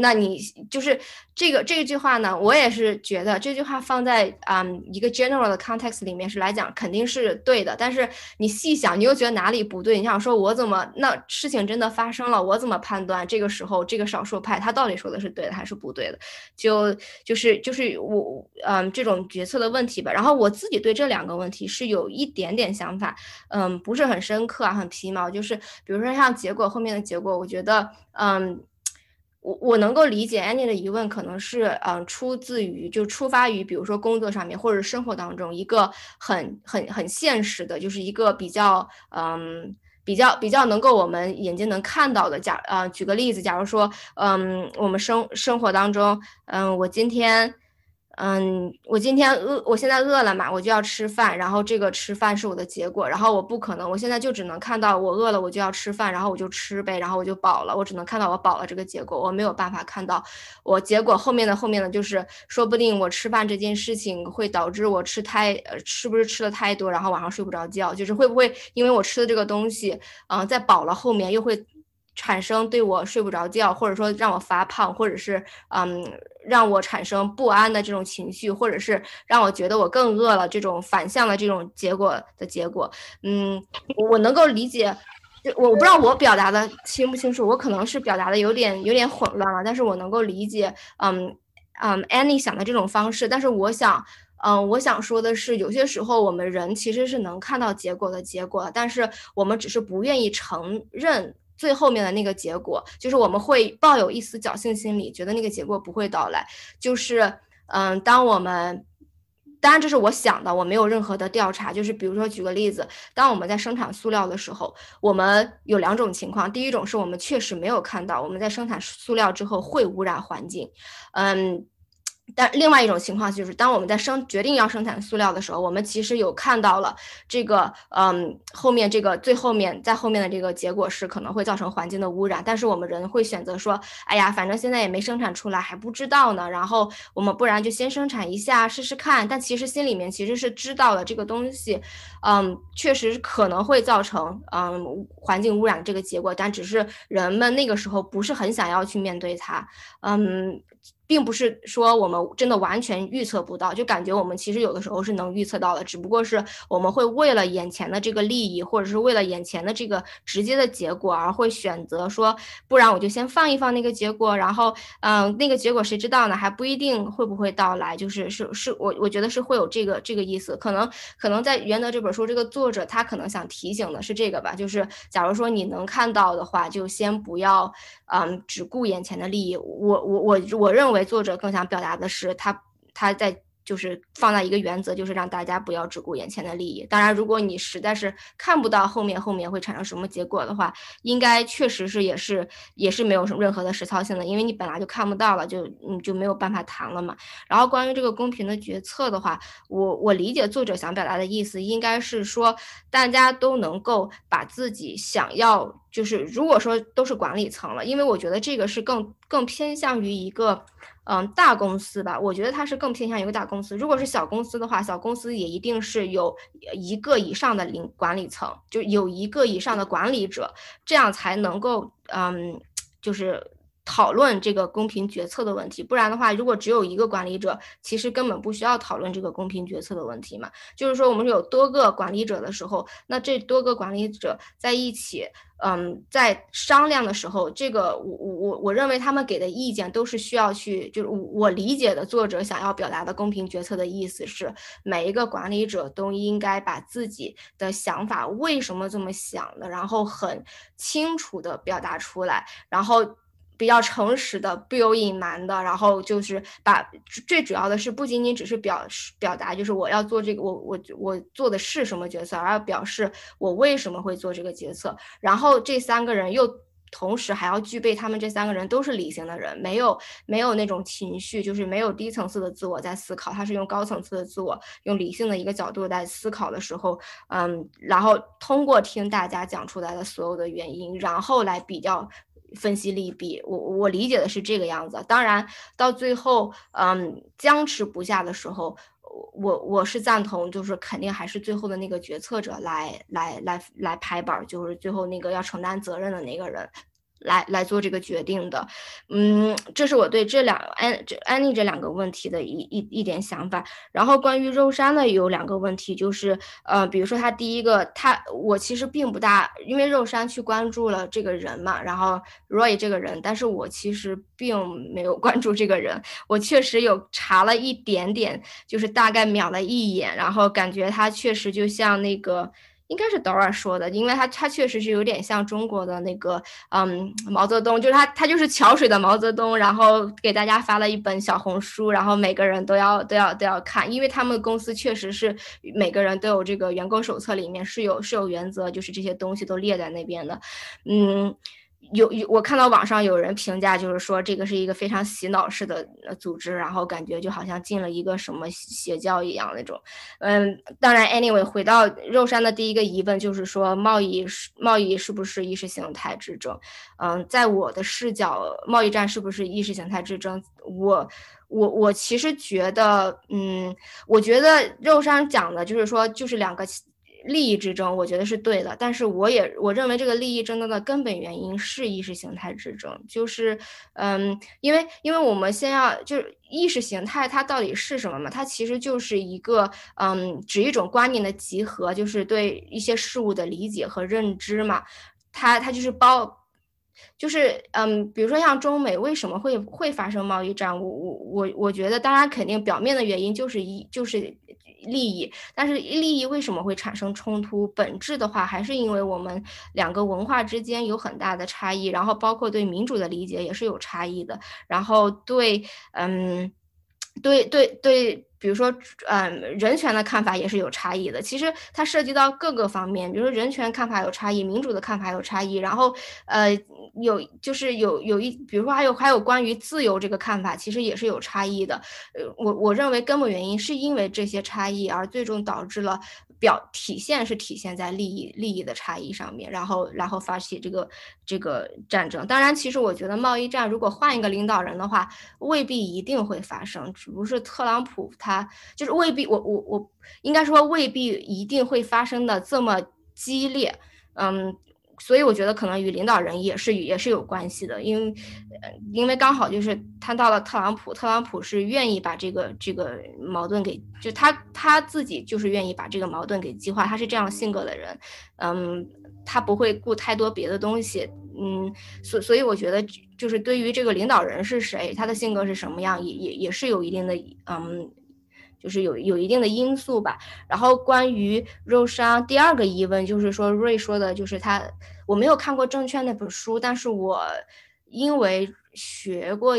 那你就是这个这句话呢？我也是觉得这句话放在嗯一个 general 的 context 里面是来讲肯定是对的，但是你细想，你又觉得哪里不对？你想说，我怎么那事情真的发生了，我怎么判断这个时候这个少数派他到底说的是对的还是不对的？就就是就是我嗯这种决策的问题吧。然后我自己对这两个问题是有一点点想法，嗯，不是很深刻啊，很皮毛。就是比如说像结果后面的结果，我觉得嗯。我我能够理解 Annie 的疑问，可能是嗯出自于就出发于比如说工作上面或者生活当中一个很很很现实的，就是一个比较嗯比较比较能够我们眼睛能看到的。假呃举个例子，假如说嗯我们生生活当中嗯我今天。嗯，我今天饿，我现在饿了嘛，我就要吃饭，然后这个吃饭是我的结果，然后我不可能，我现在就只能看到我饿了，我就要吃饭，然后我就吃呗，然后我就饱了，我只能看到我饱了这个结果，我没有办法看到我结果后面的后面的就是，说不定我吃饭这件事情会导致我吃太，呃，是不是吃的太多，然后晚上睡不着觉，就是会不会因为我吃的这个东西，嗯，在饱了后面又会。产生对我睡不着觉，或者说让我发胖，或者是嗯让我产生不安的这种情绪，或者是让我觉得我更饿了这种反向的这种结果的结果，嗯，我能够理解，我我不知道我表达的清不清楚，我可能是表达的有点有点混乱了，但是我能够理解，嗯嗯，Annie 想的这种方式，但是我想，嗯，我想说的是，有些时候我们人其实是能看到结果的结果，但是我们只是不愿意承认。最后面的那个结果，就是我们会抱有一丝侥幸心理，觉得那个结果不会到来。就是，嗯，当我们，当然这是我想的，我没有任何的调查。就是比如说举个例子，当我们在生产塑料的时候，我们有两种情况，第一种是我们确实没有看到我们在生产塑料之后会污染环境，嗯。但另外一种情况就是，当我们在生决定要生产塑料的时候，我们其实有看到了这个，嗯，后面这个最后面在后面的这个结果是可能会造成环境的污染，但是我们人会选择说，哎呀，反正现在也没生产出来，还不知道呢，然后我们不然就先生产一下试试看。但其实心里面其实是知道了这个东西，嗯，确实可能会造成嗯环境污染这个结果，但只是人们那个时候不是很想要去面对它，嗯。并不是说我们真的完全预测不到，就感觉我们其实有的时候是能预测到的，只不过是我们会为了眼前的这个利益，或者是为了眼前的这个直接的结果而会选择说，不然我就先放一放那个结果，然后，嗯，那个结果谁知道呢？还不一定会不会到来，就是是是我我觉得是会有这个这个意思，可能可能在《原则》这本书，这个作者他可能想提醒的是这个吧，就是假如说你能看到的话，就先不要，嗯，只顾眼前的利益。我我我我认为。作者更想表达的是，他他在。就是放在一个原则，就是让大家不要只顾眼前的利益。当然，如果你实在是看不到后面后面会产生什么结果的话，应该确实是也是也是没有什么任何的实操性的，因为你本来就看不到了，就你就没有办法谈了嘛。然后关于这个公平的决策的话，我我理解作者想表达的意思，应该是说大家都能够把自己想要，就是如果说都是管理层了，因为我觉得这个是更更偏向于一个。嗯，大公司吧，我觉得它是更偏向一个大公司。如果是小公司的话，小公司也一定是有一个以上的领管理层，就有一个以上的管理者，这样才能够嗯，就是讨论这个公平决策的问题。不然的话，如果只有一个管理者，其实根本不需要讨论这个公平决策的问题嘛。就是说，我们有多个管理者的时候，那这多个管理者在一起。嗯，在商量的时候，这个我我我我认为他们给的意见都是需要去，就是我理解的作者想要表达的公平决策的意思是，每一个管理者都应该把自己的想法为什么这么想的，然后很清楚的表达出来，然后。比较诚实的，不有隐瞒的，然后就是把最主要的是不仅仅只是表示表达，就是我要做这个，我我我做的是什么决策，而要表示我为什么会做这个决策。然后这三个人又同时还要具备，他们这三个人都是理性的人，没有没有那种情绪，就是没有低层次的自我在思考，他是用高层次的自我，用理性的一个角度在思考的时候，嗯，然后通过听大家讲出来的所有的原因，然后来比较。分析利弊，我我理解的是这个样子。当然，到最后，嗯，僵持不下的时候，我我是赞同，就是肯定还是最后的那个决策者来来来来拍板，就是最后那个要承担责任的那个人。来来做这个决定的，嗯，这是我对这两安这安妮这两个问题的一一一点想法。然后关于肉山呢，有两个问题，就是呃，比如说他第一个，他我其实并不大，因为肉山去关注了这个人嘛，然后 Roy 这个人，但是我其实并没有关注这个人，我确实有查了一点点，就是大概瞄了一眼，然后感觉他确实就像那个。应该是 Dora 说的，因为他他确实是有点像中国的那个，嗯，毛泽东，就是他他就是桥水的毛泽东，然后给大家发了一本小红书，然后每个人都要都要都要看，因为他们公司确实是每个人都有这个员工手册里面是有是有原则，就是这些东西都列在那边的，嗯。有有，我看到网上有人评价，就是说这个是一个非常洗脑式的组织，然后感觉就好像进了一个什么邪教一样那种。嗯，当然，anyway，回到肉山的第一个疑问就是说，贸易是贸易是不是意识形态之争？嗯，在我的视角，贸易战是不是意识形态之争？我我我其实觉得，嗯，我觉得肉山讲的就是说，就是两个。利益之争，我觉得是对的，但是我也我认为这个利益争争的根本原因是意识形态之争，就是，嗯，因为因为我们先要就是意识形态它到底是什么嘛？它其实就是一个嗯，指一种观念的集合，就是对一些事物的理解和认知嘛。它它就是包，就是嗯，比如说像中美为什么会会发生贸易战？我我我我觉得，当然肯定表面的原因就是一就是。利益，但是利益为什么会产生冲突？本质的话，还是因为我们两个文化之间有很大的差异，然后包括对民主的理解也是有差异的，然后对，嗯。对对对。比如说，嗯，人权的看法也是有差异的。其实它涉及到各个方面，比如说人权看法有差异，民主的看法有差异，然后，呃，有就是有有一，比如说还有还有关于自由这个看法，其实也是有差异的。呃，我我认为根本原因是因为这些差异而最终导致了表体现是体现在利益利益的差异上面，然后然后发起这个这个战争。当然，其实我觉得贸易战如果换一个领导人的话，未必一定会发生，只不是特朗普他。啊就是未必，我我我应该说未必一定会发生的这么激烈，嗯，所以我觉得可能与领导人也是也是有关系的，因为因为刚好就是他到了特朗普，特朗普是愿意把这个这个矛盾给，就他他自己就是愿意把这个矛盾给激化，他是这样性格的人，嗯，他不会顾太多别的东西，嗯，所所以我觉得就是对于这个领导人是谁，他的性格是什么样，也也也是有一定的，嗯。就是有有一定的因素吧，然后关于肉商第二个疑问就是说瑞说的就是他我没有看过证券那本书，但是我因为学过。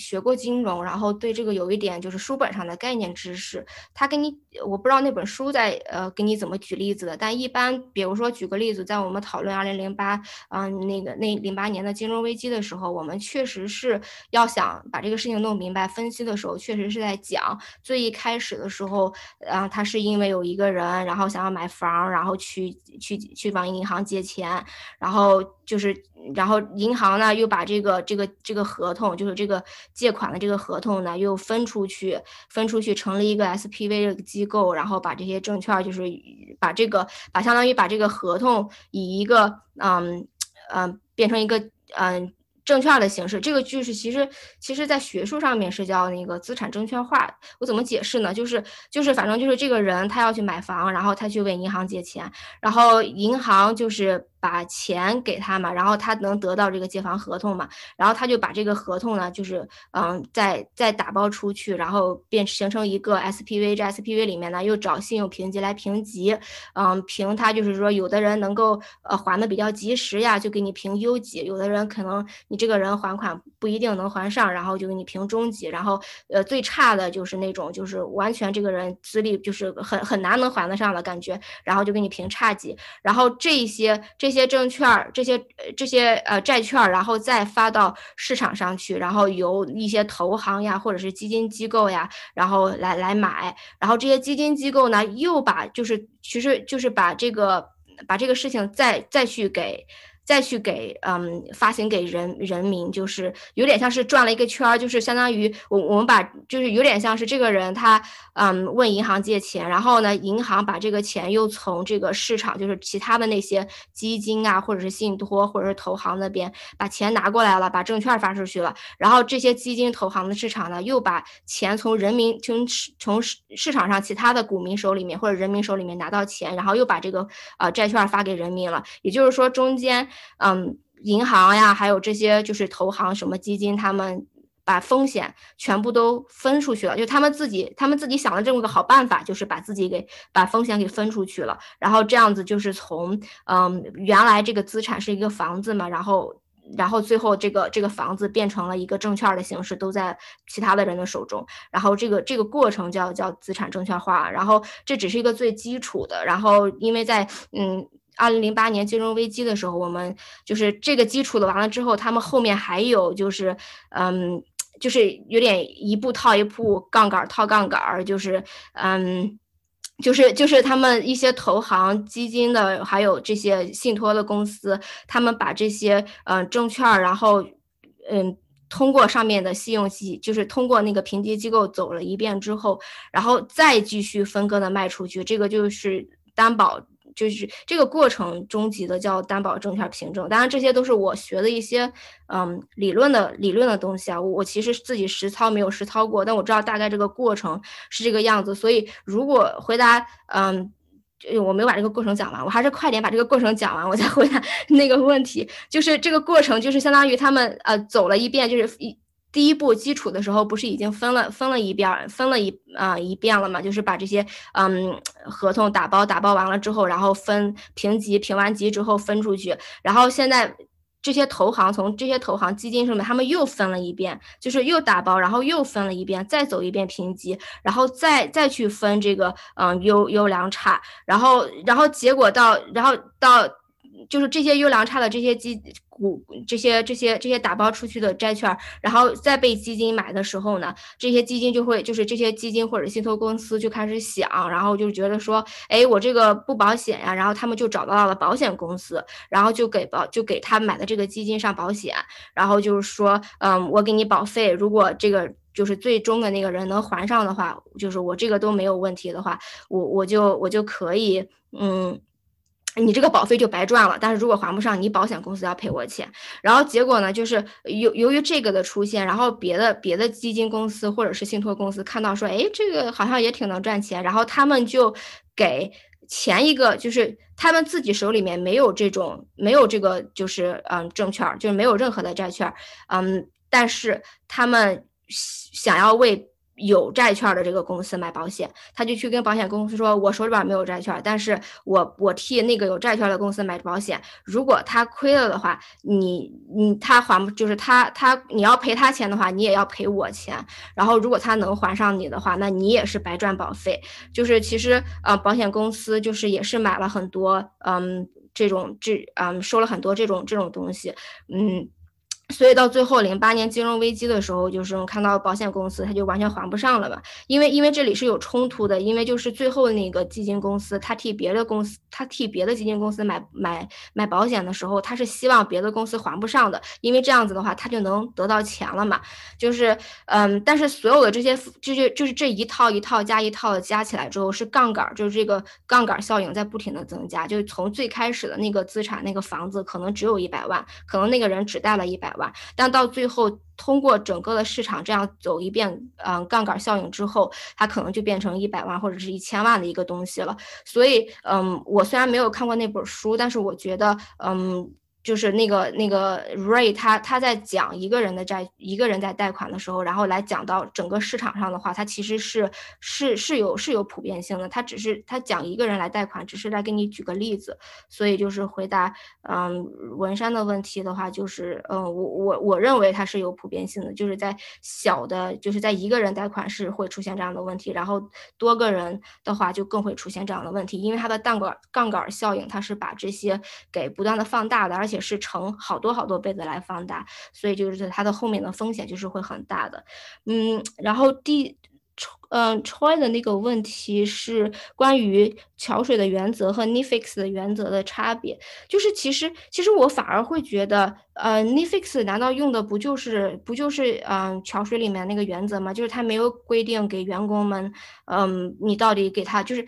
学过金融，然后对这个有一点就是书本上的概念知识。他给你，我不知道那本书在呃给你怎么举例子的，但一般比如说举个例子，在我们讨论二零零八，嗯，那个那零八年的金融危机的时候，我们确实是要想把这个事情弄明白，分析的时候确实是在讲最一开始的时候，啊，他是因为有一个人，然后想要买房，然后去去去往银行借钱，然后就是。然后银行呢，又把这个这个这个合同，就是这个借款的这个合同呢，又分出去，分出去成立一个 SPV 这个机构，然后把这些证券，就是把这个把相当于把这个合同以一个嗯嗯变成一个嗯。证券的形式，这个就是其实其实，在学术上面是叫那个资产证券化。我怎么解释呢？就是就是反正就是这个人他要去买房，然后他去为银行借钱，然后银行就是把钱给他嘛，然后他能得到这个借房合同嘛，然后他就把这个合同呢，就是嗯再再打包出去，然后变形成一个 SPV，这 SPV 里面呢又找信用评级来评级，嗯评他就是说有的人能够呃还的比较及时呀，就给你评优级，有的人可能你。这个人还款不一定能还上，然后就给你评中级，然后呃最差的就是那种就是完全这个人资历就是很很难能还得上的感觉，然后就给你评差级，然后这些这些证券这些这些呃债券，然后再发到市场上去，然后由一些投行呀或者是基金机构呀，然后来来买，然后这些基金机构呢又把就是其实就是把这个把这个事情再再去给。再去给嗯发行给人人民，就是有点像是转了一个圈儿，就是相当于我我们把就是有点像是这个人他嗯问银行借钱，然后呢银行把这个钱又从这个市场就是其他的那些基金啊或者是信托或者是投行那边把钱拿过来了，把证券发出去了，然后这些基金投行的市场呢又把钱从人民从市从市市场上其他的股民手里面或者人民手里面拿到钱，然后又把这个呃债券发给人民了，也就是说中间。嗯，银行呀，还有这些就是投行什么基金，他们把风险全部都分出去了，就他们自己，他们自己想了这么个好办法，就是把自己给把风险给分出去了，然后这样子就是从嗯原来这个资产是一个房子嘛，然后然后最后这个这个房子变成了一个证券的形式，都在其他的人的手中，然后这个这个过程叫叫资产证券化，然后这只是一个最基础的，然后因为在嗯。二零零八年金融危机的时候，我们就是这个基础的完了之后，他们后面还有就是，嗯，就是有点一步套一步，杠杆套杠杆，就是，嗯，就是就是他们一些投行、基金的，还有这些信托的公司，他们把这些嗯证券，然后嗯通过上面的信用系，就是通过那个评级机构走了一遍之后，然后再继续分割的卖出去，这个就是担保。就是这个过程终极的叫担保证券凭证，当然这些都是我学的一些嗯理论的理论的东西啊，我我其实自己实操没有实操过，但我知道大概这个过程是这个样子，所以如果回答嗯，我没把这个过程讲完，我还是快点把这个过程讲完，我再回答 那个问题，就是这个过程就是相当于他们呃走了一遍，就是一。第一步基础的时候，不是已经分了分了一遍，分了一啊一遍了嘛？就是把这些嗯合同打包打包完了之后，然后分评级，评完级之后分出去。然后现在这些投行从这些投行基金上面，他们又分了一遍，就是又打包，然后又分了一遍，再走一遍评级，然后再再去分这个嗯优优良差，然后然后结果到然后到就是这些优良差的这些基。股这些这些这些打包出去的债券，然后再被基金买的时候呢，这些基金就会就是这些基金或者信托公司就开始想，然后就觉得说，哎，我这个不保险呀，然后他们就找到了保险公司，然后就给保就给他买的这个基金上保险，然后就是说，嗯，我给你保费，如果这个就是最终的那个人能还上的话，就是我这个都没有问题的话，我我就我就可以，嗯。你这个保费就白赚了，但是如果还不上，你保险公司要赔我钱。然后结果呢，就是由由于这个的出现，然后别的别的基金公司或者是信托公司看到说，哎，这个好像也挺能赚钱，然后他们就给前一个，就是他们自己手里面没有这种没有这个就是嗯证券，就是没有任何的债券，嗯，但是他们想要为。有债券的这个公司买保险，他就去跟保险公司说：“我手里边没有债券，但是我我替那个有债券的公司买保险。如果他亏了的话，你你他还不就是他他你要赔他钱的话，你也要赔我钱。然后如果他能还上你的话，那你也是白赚保费。就是其实呃，保险公司就是也是买了很多嗯这种这嗯收了很多这种这种东西，嗯。”所以到最后，零八年金融危机的时候，就是看到保险公司，它就完全还不上了嘛。因为因为这里是有冲突的，因为就是最后那个基金公司，他替别的公司，他替别的基金公司买买买保险的时候，他是希望别的公司还不上的，因为这样子的话，他就能得到钱了嘛。就是嗯，但是所有的这些，就是就是这一套一套加一套的加起来之后，是杠杆，就是这个杠杆效应在不停的增加。就从最开始的那个资产，那个房子可能只有一百万，可能那个人只贷了一百万。但到最后，通过整个的市场这样走一遍，嗯，杠杆效应之后，它可能就变成一百万或者是一千万的一个东西了。所以，嗯，我虽然没有看过那本书，但是我觉得，嗯。就是那个那个 Ray，他他在讲一个人的债，一个人在贷款的时候，然后来讲到整个市场上的话，他其实是是是有是有普遍性的。他只是他讲一个人来贷款，只是来给你举个例子。所以就是回答嗯文山的问题的话，就是嗯我我我认为它是有普遍性的，就是在小的，就是在一个人贷款是会出现这样的问题，然后多个人的话就更会出现这样的问题，因为它的杠杆杠杆效应，它是把这些给不断的放大的，而。且是乘好多好多倍的来放大，所以就是它的后面的风险就是会很大的。嗯，然后第，嗯，Troy 的那个问题是关于桥水的原则和 Nifix 的原则的差别，就是其实其实我反而会觉得，呃，Nifix 难道用的不就是不就是嗯桥水里面那个原则吗？就是它没有规定给员工们，嗯，你到底给他就是。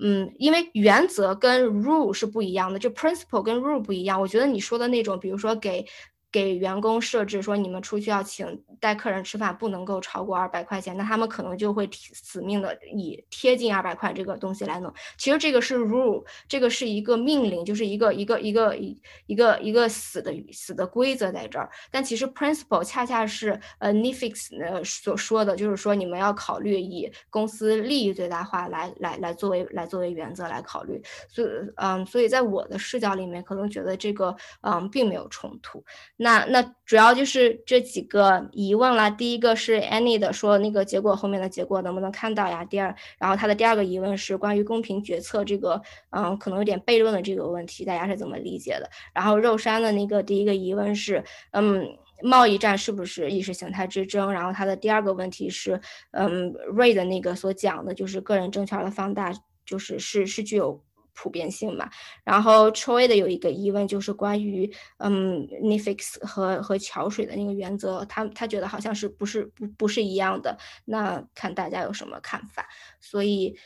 嗯，因为原则跟 rule 是不一样的，就 principle 跟 rule 不一样。我觉得你说的那种，比如说给。给员工设置说，你们出去要请带客人吃饭，不能够超过二百块钱，那他们可能就会死命的以贴近二百块这个东西来弄。其实这个是 rule，这个是一个命令，就是一个一个一个一一个一个死的死的规则在这儿。但其实 principle 恰恰是呃 Nifix 呃所说的，就是说你们要考虑以公司利益最大化来来来作为来作为原则来考虑。所以嗯，所以在我的视角里面，可能觉得这个嗯并没有冲突。那那主要就是这几个疑问了。第一个是 Annie 的说那个结果后面的结果能不能看到呀？第二，然后他的第二个疑问是关于公平决策这个，嗯，可能有点悖论的这个问题，大家是怎么理解的？然后肉山的那个第一个疑问是，嗯，贸易战是不是意识形态之争？然后他的第二个问题是，嗯，Ray 的那个所讲的就是个人证券的放大，就是是是具有。普遍性嘛，然后 Troy 的有一个疑问就是关于嗯 Nifix 和和桥水的那个原则，他他觉得好像是不是不不是一样的，那看大家有什么看法？所以，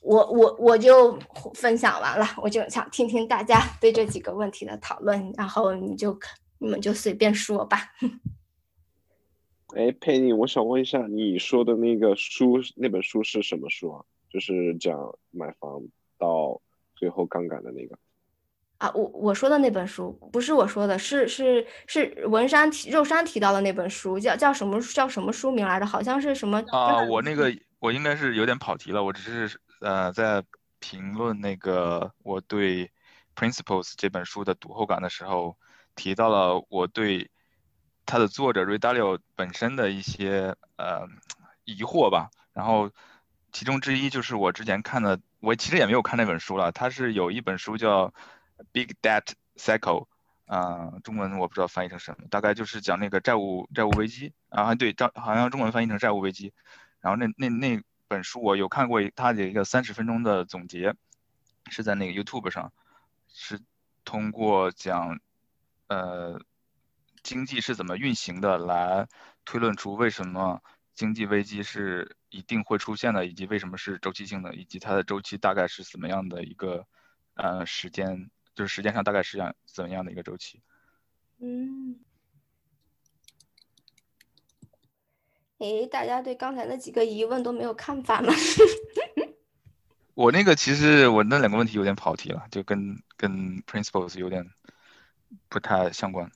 我我我就分享完了，我就想听听大家对这几个问题的讨论，然后你就你们就随便说吧。哎，佩妮，我想问一下，你说的那个书那本书是什么书啊？就是讲买房到。最后杠杆的那个啊，我我说的那本书不是我说的，是是是文山提肉山提到的那本书，叫叫什么叫什么书名来着？好像是什么啊？我那个我应该是有点跑题了，我只是呃在评论那个我对 Principles 这本书的读后感的时候提到了我对他的作者 Ray Dalio 本身的一些呃疑惑吧。然后其中之一就是我之前看的，我其实也没有看那本书了。他是有一本书叫《Big Debt Cycle》，啊，中文我不知道翻译成什么，大概就是讲那个债务债务危机啊，对，好像中文翻译成债务危机。然后那那那本书我有看过他的一个三十分钟的总结，是在那个 YouTube 上，是通过讲呃经济是怎么运行的来推论出为什么经济危机是一定会出现的，以及为什么是周期性的，以及它的周期大概是怎么样的一个呃时间，就是时间上大概是样怎么样的一个周期。嗯。诶，大家对刚才那几个疑问都没有看法吗？我那个其实我那两个问题有点跑题了，就跟跟 principles 有点不太相关。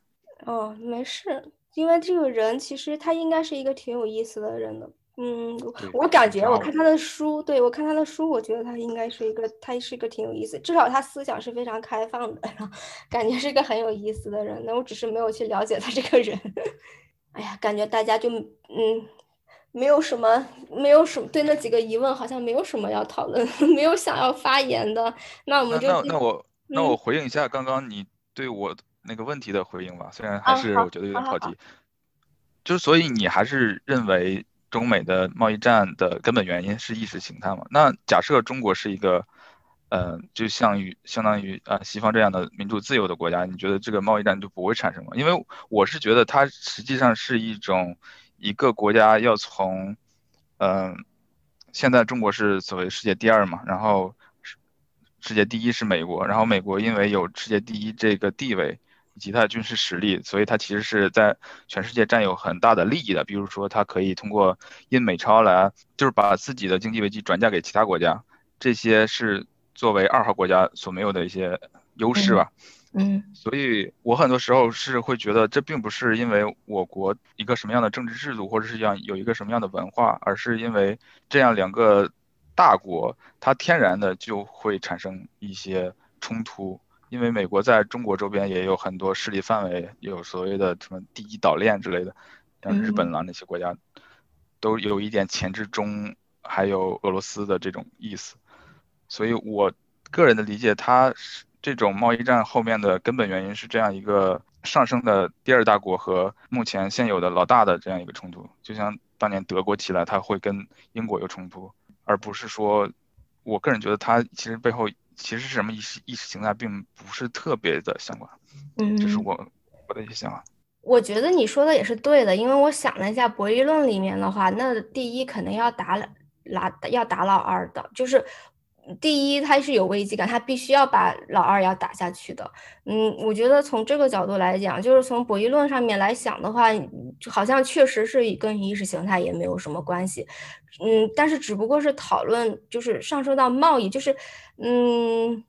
哦，没事，因为这个人其实他应该是一个挺有意思的人的。嗯，我感觉我看他的书，对我看他的书，我觉得他应该是一个，他是一个挺有意思，至少他思想是非常开放的，感觉是一个很有意思的人。那我只是没有去了解他这个人。哎呀，感觉大家就嗯，没有什么，没有什么对那几个疑问，好像没有什么要讨论，没有想要发言的。那我们就那那我那我回应一下刚刚你对我那个问题的回应吧，虽然还是我觉得有点跑题。就是所以你还是认为中美的贸易战的根本原因是意识形态嘛？那假设中国是一个。呃，就像于相当于啊西方这样的民主自由的国家，你觉得这个贸易战就不会产生吗？因为我是觉得它实际上是一种一个国家要从，嗯，现在中国是所谓世界第二嘛，然后世世界第一是美国，然后美国因为有世界第一这个地位以及它的军事实力，所以它其实是在全世界占有很大的利益的。比如说，它可以通过印美钞来，就是把自己的经济危机转嫁给其他国家，这些是。作为二号国家所没有的一些优势吧，嗯，所以我很多时候是会觉得这并不是因为我国一个什么样的政治制度，或者是样有一个什么样的文化，而是因为这样两个大国它天然的就会产生一些冲突，因为美国在中国周边也有很多势力范围，有所谓的什么第一岛链之类的，像日本啦那些国家，都有一点钳制中还有俄罗斯的这种意思。所以，我个人的理解，它是这种贸易战后面的根本原因是这样一个上升的第二大国和目前现有的老大的这样一个冲突。就像当年德国起来，它会跟英国有冲突，而不是说，我个人觉得它其实背后其实是什么意识意识形态，并不是特别的相关。嗯，这是我我的一些想法。我觉得你说的也是对的，因为我想了一下，博弈论里面的话，那第一肯定要打老要打老二的，就是。第一，他是有危机感，他必须要把老二要打下去的。嗯，我觉得从这个角度来讲，就是从博弈论上面来想的话，好像确实是跟意识形态也没有什么关系。嗯，但是只不过是讨论，就是上升到贸易，就是，嗯，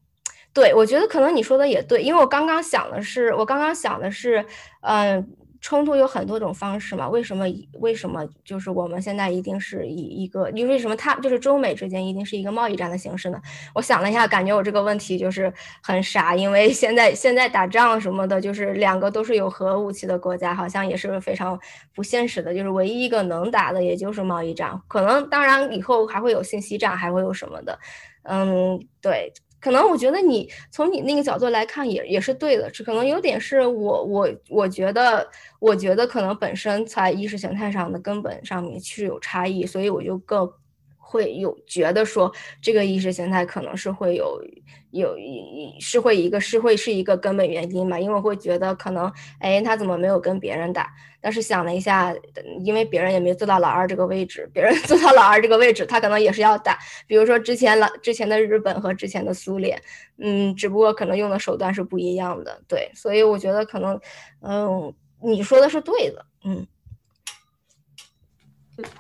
对我觉得可能你说的也对，因为我刚刚想的是，我刚刚想的是，嗯。冲突有很多种方式嘛？为什么？为什么就是我们现在一定是以一个？因为什么？它就是中美之间一定是一个贸易战的形式呢？我想了一下，感觉我这个问题就是很傻，因为现在现在打仗什么的，就是两个都是有核武器的国家，好像也是非常不现实的。就是唯一一个能打的，也就是贸易战。可能当然以后还会有信息战，还会有什么的？嗯，对。可能我觉得你从你那个角度来看也也是对的，是可能有点是我我我觉得我觉得可能本身在意识形态上的根本上面是有差异，所以我就更会有觉得说这个意识形态可能是会有有是会一个是会是一个根本原因吧，因为我会觉得可能哎他怎么没有跟别人打？但是想了一下，因为别人也没做到老二这个位置，别人 做到老二这个位置，他可能也是要打。比如说之前老之前的日本和之前的苏联，嗯，只不过可能用的手段是不一样的。对，所以我觉得可能，嗯，你说的是对的，嗯。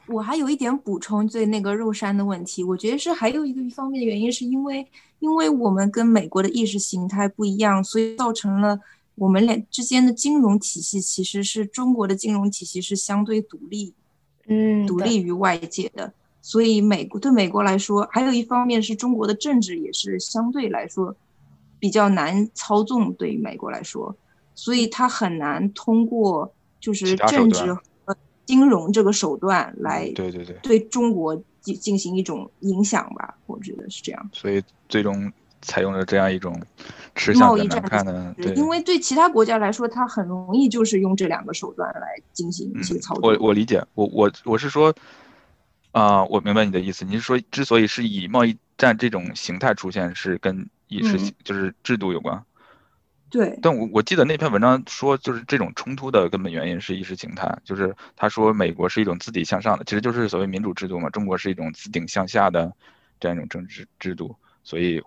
我还有一点补充，对那个肉山的问题，我觉得是还有一个一方面的原因，是因为因为我们跟美国的意识形态不一样，所以造成了。我们俩之间的金融体系，其实是中国的金融体系是相对独立，嗯，独立于外界的。所以美国对美国来说，还有一方面是中国的政治也是相对来说比较难操纵。对于美国来说，所以它很难通过就是政治和金融这个手段来对对对，对中国进进行一种影响吧，我觉得是这样。所以最终采用了这样一种吃相比较贸易战难看的，对，因为对其他国家来说，它很容易就是用这两个手段来进行一些嗯操作。我我理解，我我我是说，啊、我明白你的意思。你是说，之所以是以贸易战这种形态出现，是跟意识、嗯就是制度有关。对，但我我记得那篇文章说，就是这种冲突的根本原因是意识形态，就是他说美国是一种自顶向上的，其实就是所谓民主制度嘛，中国是一种自顶向下的这样一种政治制度，所以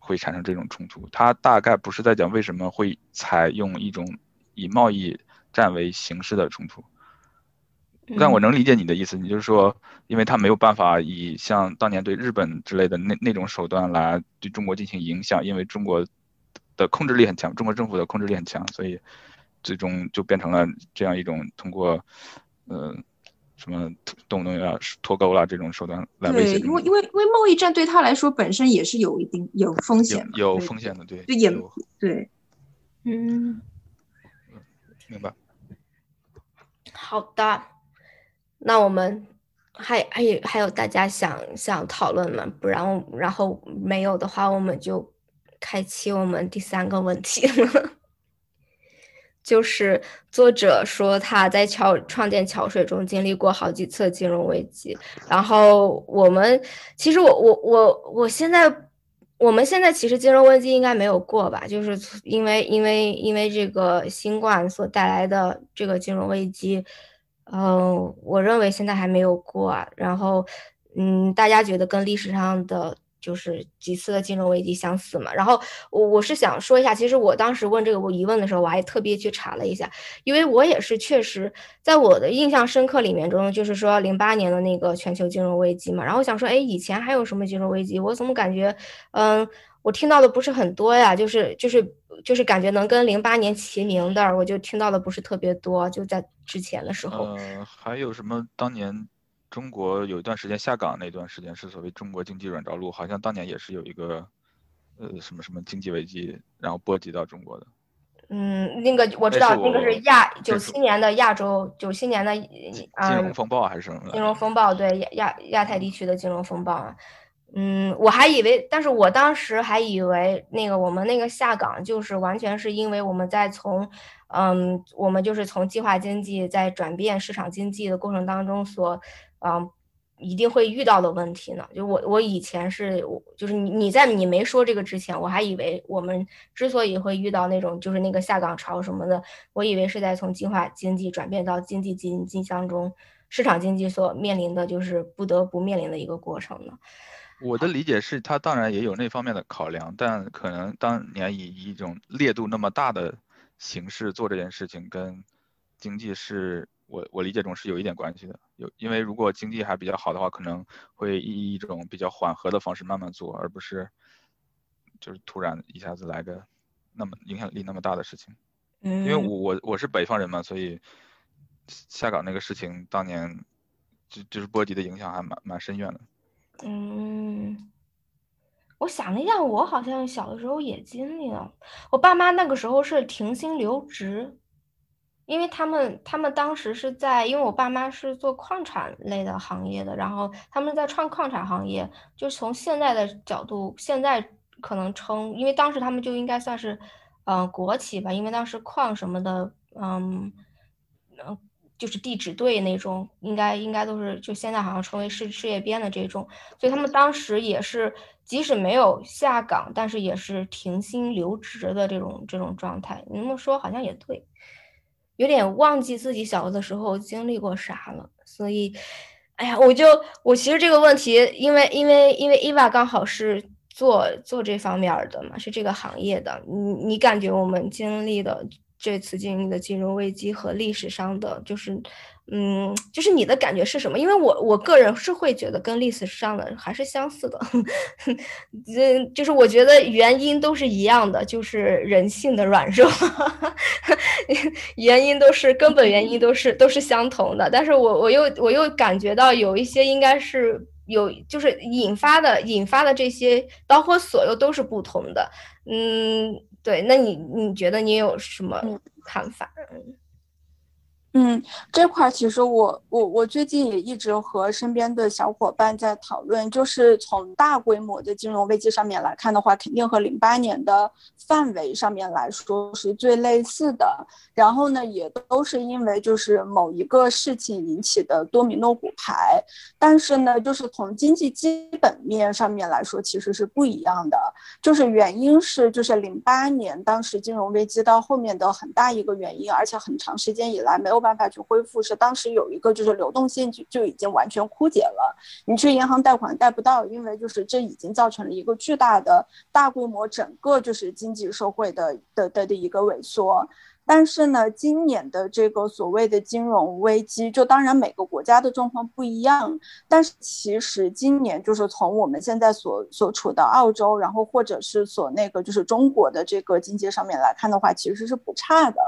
会产生这种冲突。他大概不是在讲为什么会采用一种以贸易战为形式的冲突。但我能理解你的意思，你就是说，因为他没有办法以像当年对日本之类的那那种手段来对中国进行影响，因为中国的控制力很强，中国政府的控制力很强，所以最终就变成了这样一种通过，呃，什么动不动要脱钩了这种手段来威胁对，因为因为因为贸易战对他来说本身也是有一定有风险嘛，有有风险的，对，对也对，嗯，明白。好的，那我们还还有还有大家想想讨论吗？不然我然后没有的话，我们就开启我们第三个问题了。就是作者说他在桥创建桥水中经历过好几次金融危机，然后我们其实我我我我现在我们现在其实金融危机应该没有过吧，就是因为因为因为这个新冠所带来的这个金融危机，嗯、我认为现在还没有过。然后嗯，大家觉得跟历史上的就是几次的金融危机相似嘛？然后我我是想说一下，其实我当时问这个我疑问的时候，我还特别去查了一下，因为我也是确实在我的印象深刻里面中，就是说零八年的那个全球金融危机嘛。然后想说，哎，以前还有什么金融危机？我怎么感觉，嗯，我听到的不是很多呀？就是就是就是感觉能跟零八年齐名的，我就听到的不是特别多，就在之前的时候。呃，还有什么？当年中国有一段时间下岗那段时间是所谓中国经济软着陆，好像当年也是有一个呃什么什么经济危机，然后波及到中国的。嗯，那个我知道，那那个是亚九七年的亚洲，九七年的金嗯融风暴还是什么来金？融风暴，对亚亚亚太地区的金融风暴啊。嗯，我还以为，但是我当时还以为那个我们那个下岗就是完全是因为我们在从，嗯，我们就是从计划经济在转变市场经济的过程当中所，嗯，一定会遇到的问题呢。就我我以前是，我就是你你在你没说这个之前，我还以为我们之所以会遇到那种就是那个下岗潮什么的，我以为是在从计划经济转变到经济经济当中，市场经济所面临的就是不得不面临的一个过程呢。我的理解是，他当然也有那方面的考量，但可能当年以一种烈度那么大的形式做这件事情，跟经济是我我理解中是有一点关系的。有，因为如果经济还比较好的话，可能会以一种比较缓和的方式慢慢做，而不是就是突然一下子来个那么影响力那么大的事情。嗯，因为我我我是北方人嘛，所以下岗那个事情当年就就是波及的影响还蛮蛮深远的。嗯，我想了一下，我好像小的时候也经历了。我爸妈那个时候是停薪留职，因为他们他们当时是在，因为我爸妈是做矿产类的行业的，然后他们在创矿产行业，就是从现在的角度，现在可能称，因为当时他们就应该算是，嗯、国企吧，因为当时矿什么的，嗯。嗯，就是地质队那种，应该应该都是就现在好像成为事事业编的这种，所以他们当时也是即使没有下岗，但是也是停薪留职的这种这种状态。你那么说好像也对，有点忘记自己小的时候经历过啥了，所以，哎呀，我就我其实这个问题，因为因为因为伊娃刚好是做做这方面的嘛，是这个行业的，你你感觉我们经历的这次经历的金融危机和历史上的，就是，嗯，就是你的感觉是什么？因为我我个人是会觉得跟历史上的还是相似的，嗯，就是我觉得原因都是一样的，就是人性的软弱，原因都是根本原因都是都是相同的，但是我我又我又感觉到有一些应该是有就是引发的引发的这些导火索又都是不同的，嗯，对，那你你觉得你有什么看法？嗯，嗯这块其实我我我最近也一直和身边的小伙伴在讨论，就是从大规模的金融危机上面来看的话，肯定和零八年的范围上面来说是最类似的。然后呢，也都是因为就是某一个事情引起的多米诺骨牌。但是呢，就是从经济基本面上面来说，其实是不一样的。就是原因是就是零八年当时金融危机到后面的很大一个原因，而且很长时间以来没有。办法去恢复是当时有一个就是流动性就就已经完全枯竭了，你去银行贷款贷不到，因为就是这已经造成了一个巨大的大规模整个就是经济社会的的的的一个萎缩。但是呢，今年的这个所谓的金融危机，就当然每个国家的状况不一样，但是其实今年就是从我们现在所所处的澳洲，然后或者是所那个就是中国的这个经济上面来看的话，其实是不差的。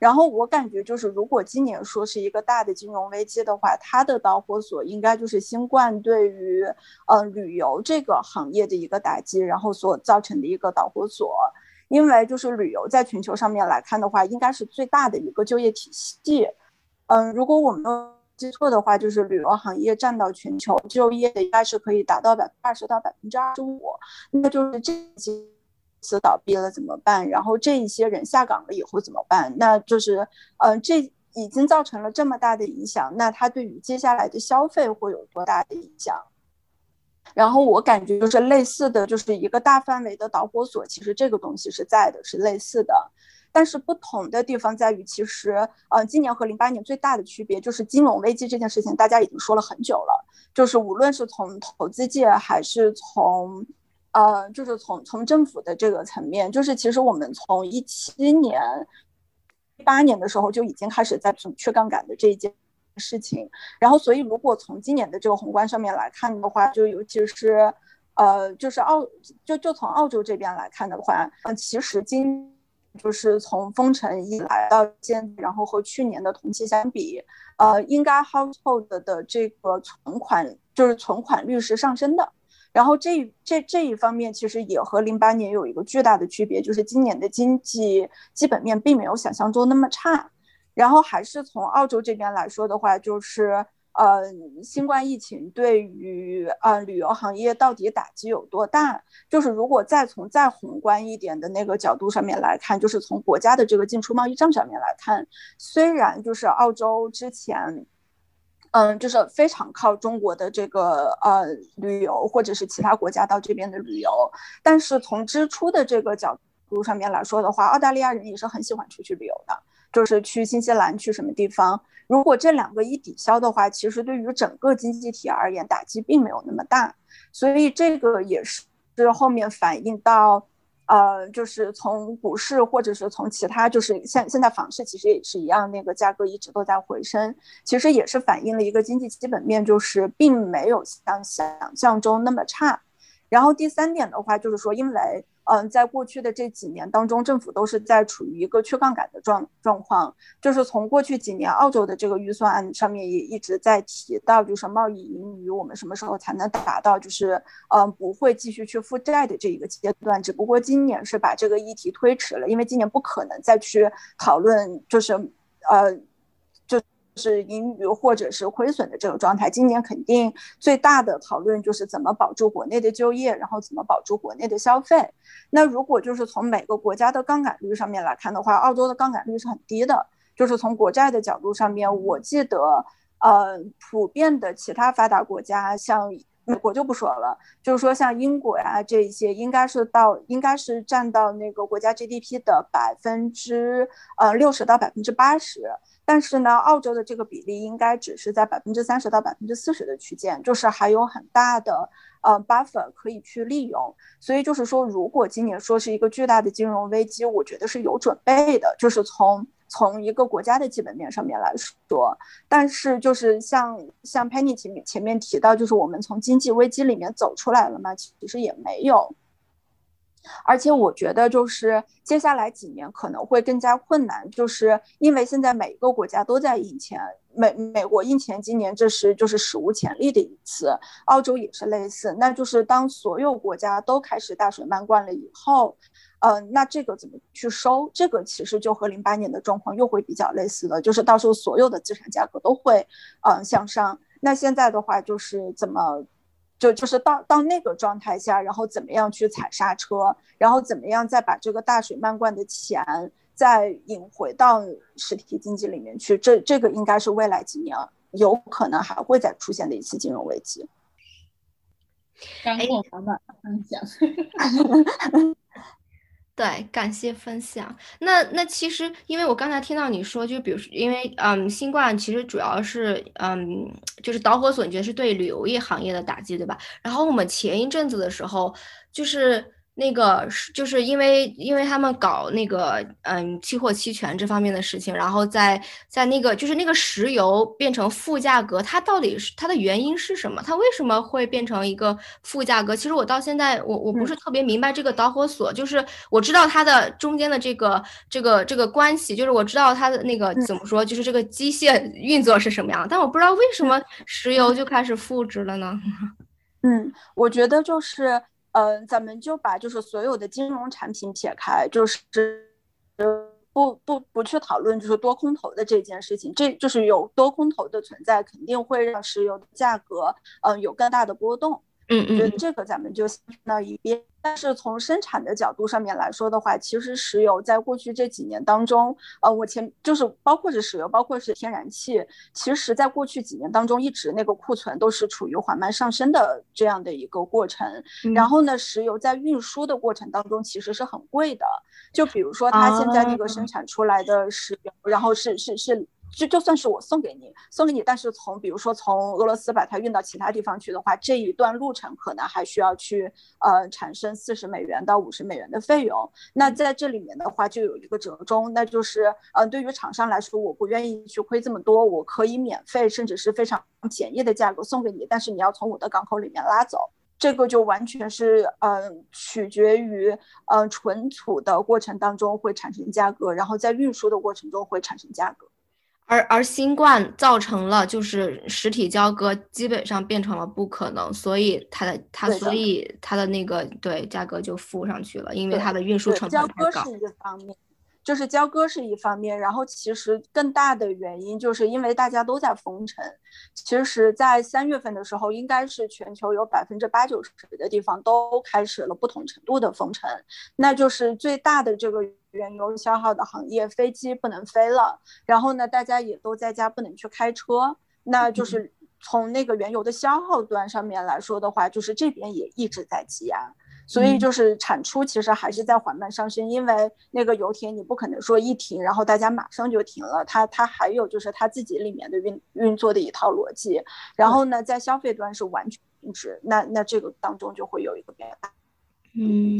然后我感觉就是，如果今年说是一个大的金融危机的话，它的导火索应该就是新冠对于呃旅游这个行业的一个打击，然后所造成的一个导火索。因为就是旅游在全球上面来看的话，应该是最大的一个就业体系。嗯，如果我没有记错的话，就是旅游行业占到全球就业的应该是可以达到百分之二十到百分之二十五。那就是这些公。司倒闭了怎么办？然后这一些人下岗了以后怎么办？那就是，嗯，这已经造成了这么大的影响，那它对于接下来的消费会有多大的影响？然后我感觉就是类似的，就是一个大范围的导火索，其实这个东西是在的，是类似的，但是不同的地方在于，其实，嗯，今年和零八年最大的区别就是金融危机这件事情，大家已经说了很久了，就是无论是从投资界还是从。呃，就是从从政府的这个层面，就是其实我们从一七年、一八年的时候就已经开始在去杠杆的这一件事情。然后，所以如果从今年的这个宏观上面来看的话，就尤其是呃，就是澳就就从澳洲这边来看的话，嗯，其实今就是从封城以来到现，然后和去年的同期相比，呃，应该 household 的这个存款就是存款率是上升的。然后这这这一方面其实也和零八年有一个巨大的区别，就是今年的经济基本面并没有想象中那么差。然后还是从澳洲这边来说的话，就是呃，新冠疫情对于呃旅游行业到底打击有多大？就是如果再从再宏观一点的那个角度上面来看，就是从国家的这个进出贸易账上面来看，虽然就是澳洲之前。嗯，就是非常靠中国的这个呃旅游，或者是其他国家到这边的旅游。但是从支出的这个角度上面来说的话，澳大利亚人也是很喜欢出去旅游的，就是去新西兰去什么地方。如果这两个一抵消的话，其实对于整个经济体而言打击并没有那么大。所以这个也是后面反映到。呃，就是从股市或者是从其他，就是现现在房市其实也是一样，那个价格一直都在回升，其实也是反映了一个经济基本面，就是并没有像想象中那么差。然后第三点的话，就是说因为。嗯，在过去的这几年当中，政府都是在处于一个去杠杆的状状况。就是从过去几年，澳洲的这个预算案上面也一直在提到，就是贸易盈余我们什么时候才能达到，就是嗯不会继续去负债的这一个阶段。只不过今年是把这个议题推迟了，因为今年不可能再去讨论，就是呃。是盈余或者是亏损的这个状态，今年肯定最大的讨论就是怎么保住国内的就业，然后怎么保住国内的消费。那如果就是从每个国家的杠杆率上面来看的话，澳洲的杠杆率是很低的。就是从国债的角度上面，我记得，呃，普遍的其他发达国家，像美国就不说了，就是说像英国呀这一些，应该是到应该是占到那个国家 GDP 的百分之呃六十到百分之八十。但是呢，澳洲的这个比例应该只是在百分之三十到百分之四十的区间，就是还有很大的呃 buffer 可以去利用。所以就是说，如果今年说是一个巨大的金融危机，我觉得是有准备的，就是从从一个国家的基本面上面来说。但是就是像像 Penny 前面前面提到，就是我们从经济危机里面走出来了嘛？其实也没有。而且我觉得就是接下来几年可能会更加困难，就是因为现在每一个国家都在印钱，美美国印钱今年这是就是史无前例的一次，澳洲也是类似，那就是当所有国家都开始大水漫灌了以后，呃，那这个怎么去收？这个其实就和零八年的状况又会比较类似了，就是到时候所有的资产价格都会嗯向上。那现在的话就是怎么？就就是到到那个状态下，然后怎么样去踩刹车，然后怎么样再把这个大水漫灌的钱再引回到实体经济里面去，这这个应该是未来几年有可能还会再出现的一次金融危机。干货满满分享。对，感谢分享。那那其实，因为我刚才听到你说，就比如说，因为嗯，新冠其实主要是嗯，就是导火索，你觉得是对旅游业行业的打击，对吧？然后我们前一阵子的时候，就是。那个是就是因为因为他们搞那个嗯期货期权这方面的事情，然后在在那个就是那个石油变成负价格，它到底是它的原因是什么？它为什么会变成一个负价格？其实我到现在我我不是特别明白这个导火索，就是我知道它的中间的这个这个这个关系，就是我知道它的那个怎么说，就是这个机械运作是什么样，但我不知道为什么石油就开始负值了呢？嗯，我觉得就是。嗯，咱们就把就是所有的金融产品撇开，就是不不不去讨论就是多空头的这件事情，这就是有多空头的存在，肯定会让石油价格嗯有更大的波动。嗯嗯，这个咱们就放到一边。但是从生产的角度上面来说的话，其实石油在过去这几年当中，呃，我前就是包括是石油，包括是天然气，其实在过去几年当中，一直那个库存都是处于缓慢上升的这样的一个过程。然后呢，石油在运输的过程当中其实是很贵的，就比如说它现在那个生产出来的石油，然后是是是。就就算是我送给你，送给你，但是从比如说从俄罗斯把它运到其他地方去的话，这一段路程可能还需要去呃产生四十美元到五十美元的费用。那在这里面的话，就有一个折中，那就是呃对于厂商来说，我不愿意去亏这么多，我可以免费甚至是非常便宜的价格送给你，但是你要从我的港口里面拉走，这个就完全是嗯取决于嗯存储的过程当中会产生价格，然后在运输的过程中会产生价格。而而新冠造成了就是实体交割基本上变成了不可能，所以它的它所以它的那个对价格就浮上去了，因为它的运输成本太高。是一个方面。就是交割是一方面，然后其实更大的原因就是因为大家都在封城。其实，在三月份的时候，应该是全球有百分之八九十的地方都开始了不同程度的封城。那就是最大的这个原油消耗的行业，飞机不能飞了，然后呢，大家也都在家不能去开车。那就是从那个原油的消耗端上面来说的话，就是这边也一直在积压。所以就是产出其实还是在缓慢上升，因为那个油田你不可能说一停，然后大家马上就停了，它它还有就是它自己里面的运运作的一套逻辑，然后呢，在消费端是完全停止，那那这个当中就会有一个变大。嗯，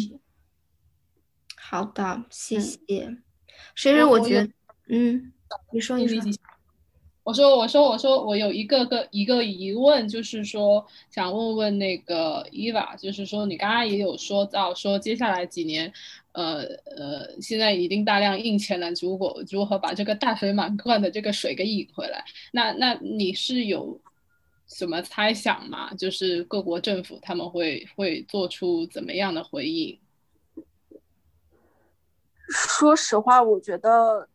好的，谢谢。其实我觉得，嗯，你说你说。我说，我说，我说，我有一个个一个疑问，就是说，想问问那个伊娃，就是说，你刚刚也有说到，说接下来几年，呃呃，现在已经大量印钱了，如果如何把这个大水满灌的这个水给引回来？那那你是有什么猜想吗？就是各国政府他们会会做出怎么样的回应？说实话，我觉得。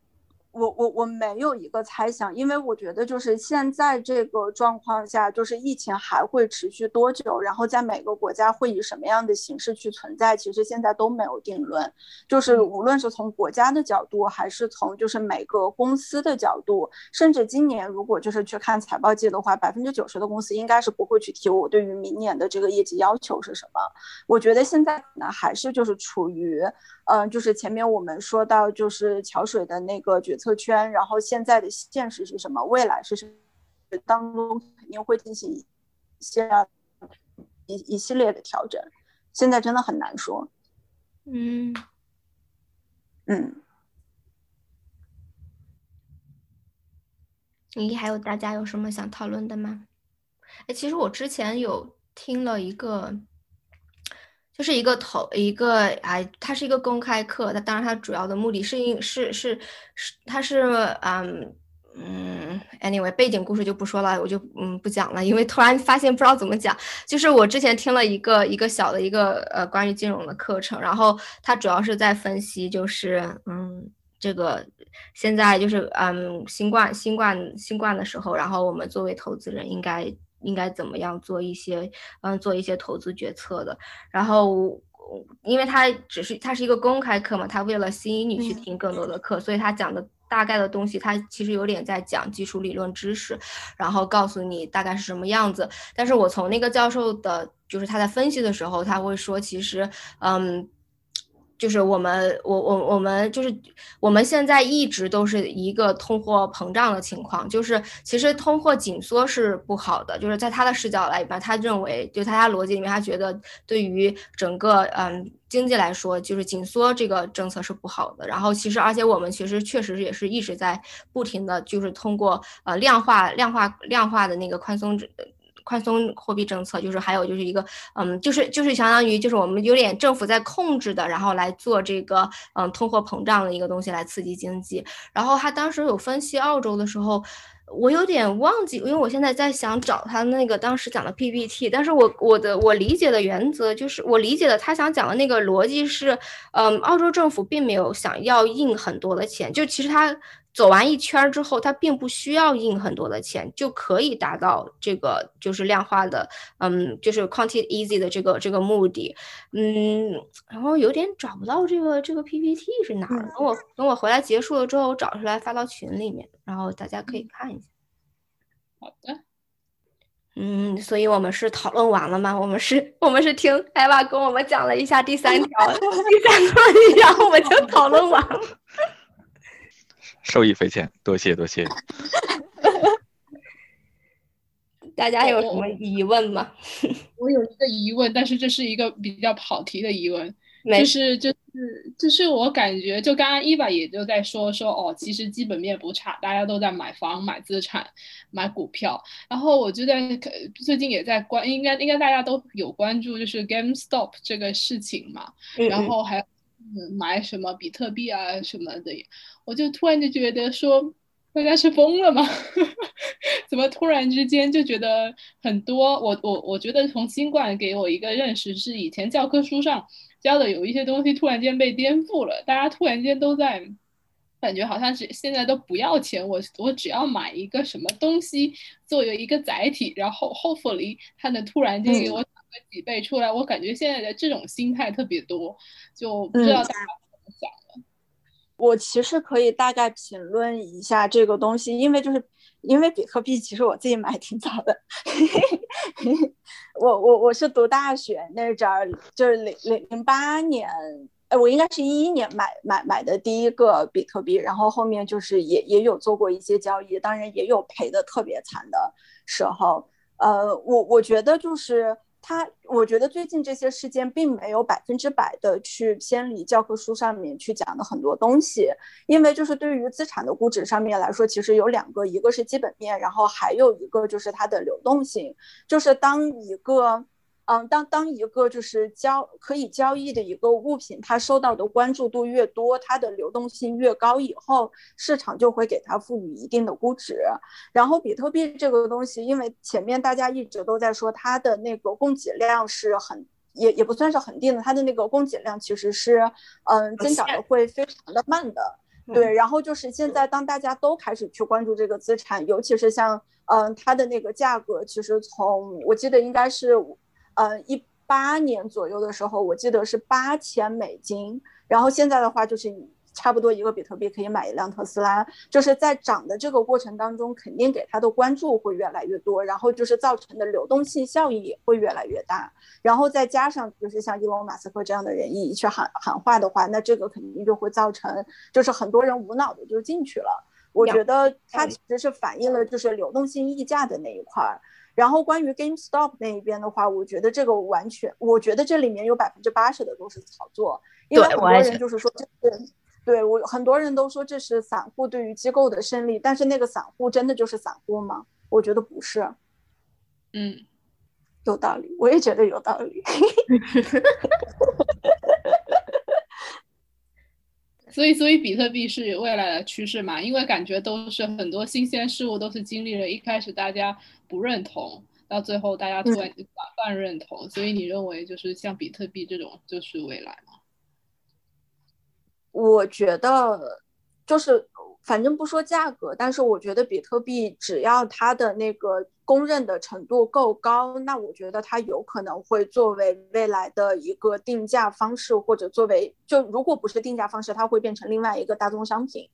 我我我没有一个猜想，因为我觉得就是现在这个状况下，就是疫情还会持续多久，然后在每个国家会以什么样的形式去存在，其实现在都没有定论。就是无论是从国家的角度，还是从就是每个公司的角度，甚至今年如果就是去看财报季的话，百分之九十的公司应该是不会去提我对于明年的这个业绩要求是什么。我觉得现在可能还是就是处于。嗯，就是前面我们说到，就是桥水的那个决策圈，然后现在的现实是什么？未来是什么？当中肯定会进行一些一一系列的调整，现在真的很难说。嗯嗯，你还有大家有什么想讨论的吗？哎，其实我之前有听了一个。就是一个投一个哎，它是一个公开课，它当然它主要的目的是因是是是它是嗯嗯，anyway 背景故事就不说了，我就嗯不讲了，因为突然发现不知道怎么讲。就是我之前听了一个一个小的一个呃关于金融的课程，然后它主要是在分析就是嗯这个现在就是嗯新冠新冠新冠的时候，然后我们作为投资人应该。应该怎么样做一些，嗯，做一些投资决策的。然后，因为他只是他是一个公开课嘛，他为了吸引你去听更多的课，所以他讲的大概的东西，他其实有点在讲基础理论知识，然后告诉你大概是什么样子。但是我从那个教授的，就是他在分析的时候，他会说，其实，嗯。就是我们，我我我们就是我们现在一直都是一个通货膨胀的情况，就是其实通货紧缩是不好的，就是在他的视角来吧，他认为就他家逻辑里面，他觉得对于整个嗯经济来说，就是紧缩这个政策是不好的。然后其实而且我们其实确实也是一直在不停的就是通过呃量化量化量化的那个宽松。宽松货币政策就是还有就是一个嗯，就是就是相当于就是我们有点政府在控制的，然后来做这个嗯通货膨胀的一个东西来刺激经济。然后他当时有分析澳洲的时候，我有点忘记，因为我现在在想找他那个当时讲的 PPT，但是我我的我理解的原则就是我理解的他想讲的那个逻辑是，嗯，澳洲政府并没有想要印很多的钱，就其实他。走完一圈之后，它并不需要印很多的钱，就可以达到这个就是量化的，嗯，就是 quantity easy 的这个这个目的，嗯，然后有点找不到这个这个 PPT 是哪儿，等我等我回来结束了之后我找出来发到群里面，然后大家可以看一下。好的，嗯，所以我们是讨论完了吗？我们是我们是听艾娃跟我们讲了一下第三条第三个，然后我们就讨论完了。受益匪浅，多谢多谢。大家有什么疑问吗？我有一个疑问，但是这是一个比较跑题的疑问，就是就是就是我感觉，就刚刚伊娃也就在说说哦，其实基本面不差，大家都在买房、买资产、买股票，然后我就在最近也在关，应该应该大家都有关注，就是 GameStop 这个事情嘛，然后还。买什么比特币啊什么的，我就突然就觉得说，大家是疯了吗？怎么突然之间就觉得很多？我我我觉得从新冠给我一个认识是，以前教科书上教的有一些东西突然间被颠覆了，大家突然间都在感觉好像是现在都不要钱，我我只要买一个什么东西作为一个载体，然后 hopefully 它能突然间给我。几倍出来，我感觉现在的这种心态特别多，就不知道大家怎么想的。我其实可以大概评论一下这个东西，因为就是因为比特币，其实我自己买挺早的。我我我是读大学那阵儿，就是零零零八年，哎，我应该是一一年买买买的第一个比特币，然后后面就是也也有做过一些交易，当然也有赔的特别惨的时候。呃，我我觉得就是。他，我觉得最近这些事件并没有百分之百的去偏离教科书上面去讲的很多东西，因为就是对于资产的估值上面来说，其实有两个，一个是基本面，然后还有一个就是它的流动性，就是当一个。嗯，当当一个就是交可以交易的一个物品，它受到的关注度越多，它的流动性越高，以后市场就会给它赋予一定的估值。然后比特币这个东西，因为前面大家一直都在说它的那个供给量是很也也不算是很定的，它的那个供给量其实是嗯增长的会非常的慢的。对，然后就是现在当大家都开始去关注这个资产，尤其是像嗯它的那个价格，其实从我记得应该是。呃，一八年左右的时候，我记得是八千美金，然后现在的话就是差不多一个比特币可以买一辆特斯拉，就是在涨的这个过程当中，肯定给它的关注会越来越多，然后就是造成的流动性效益也会越来越大，然后再加上就是像伊隆马斯克这样的人一去喊喊话的话，那这个肯定就会造成就是很多人无脑的就进去了。我觉得它其实是反映了就是流动性溢价的那一块儿。然后关于 GameStop 那一边的话，我觉得这个完全，我觉得这里面有百分之八十的都是炒作，因为很多人就是说这是，对我很多人都说这是散户对于机构的胜利，但是那个散户真的就是散户吗？我觉得不是，嗯，有道理，我也觉得有道理。所以，所以比特币是未来的趋势嘛？因为感觉都是很多新鲜事物，都是经历了一开始大家不认同，到最后大家突然广泛认同。所以，你认为就是像比特币这种就是未来吗？我觉得就是。反正不说价格，但是我觉得比特币只要它的那个公认的程度够高，那我觉得它有可能会作为未来的一个定价方式，或者作为就如果不是定价方式，它会变成另外一个大宗商品。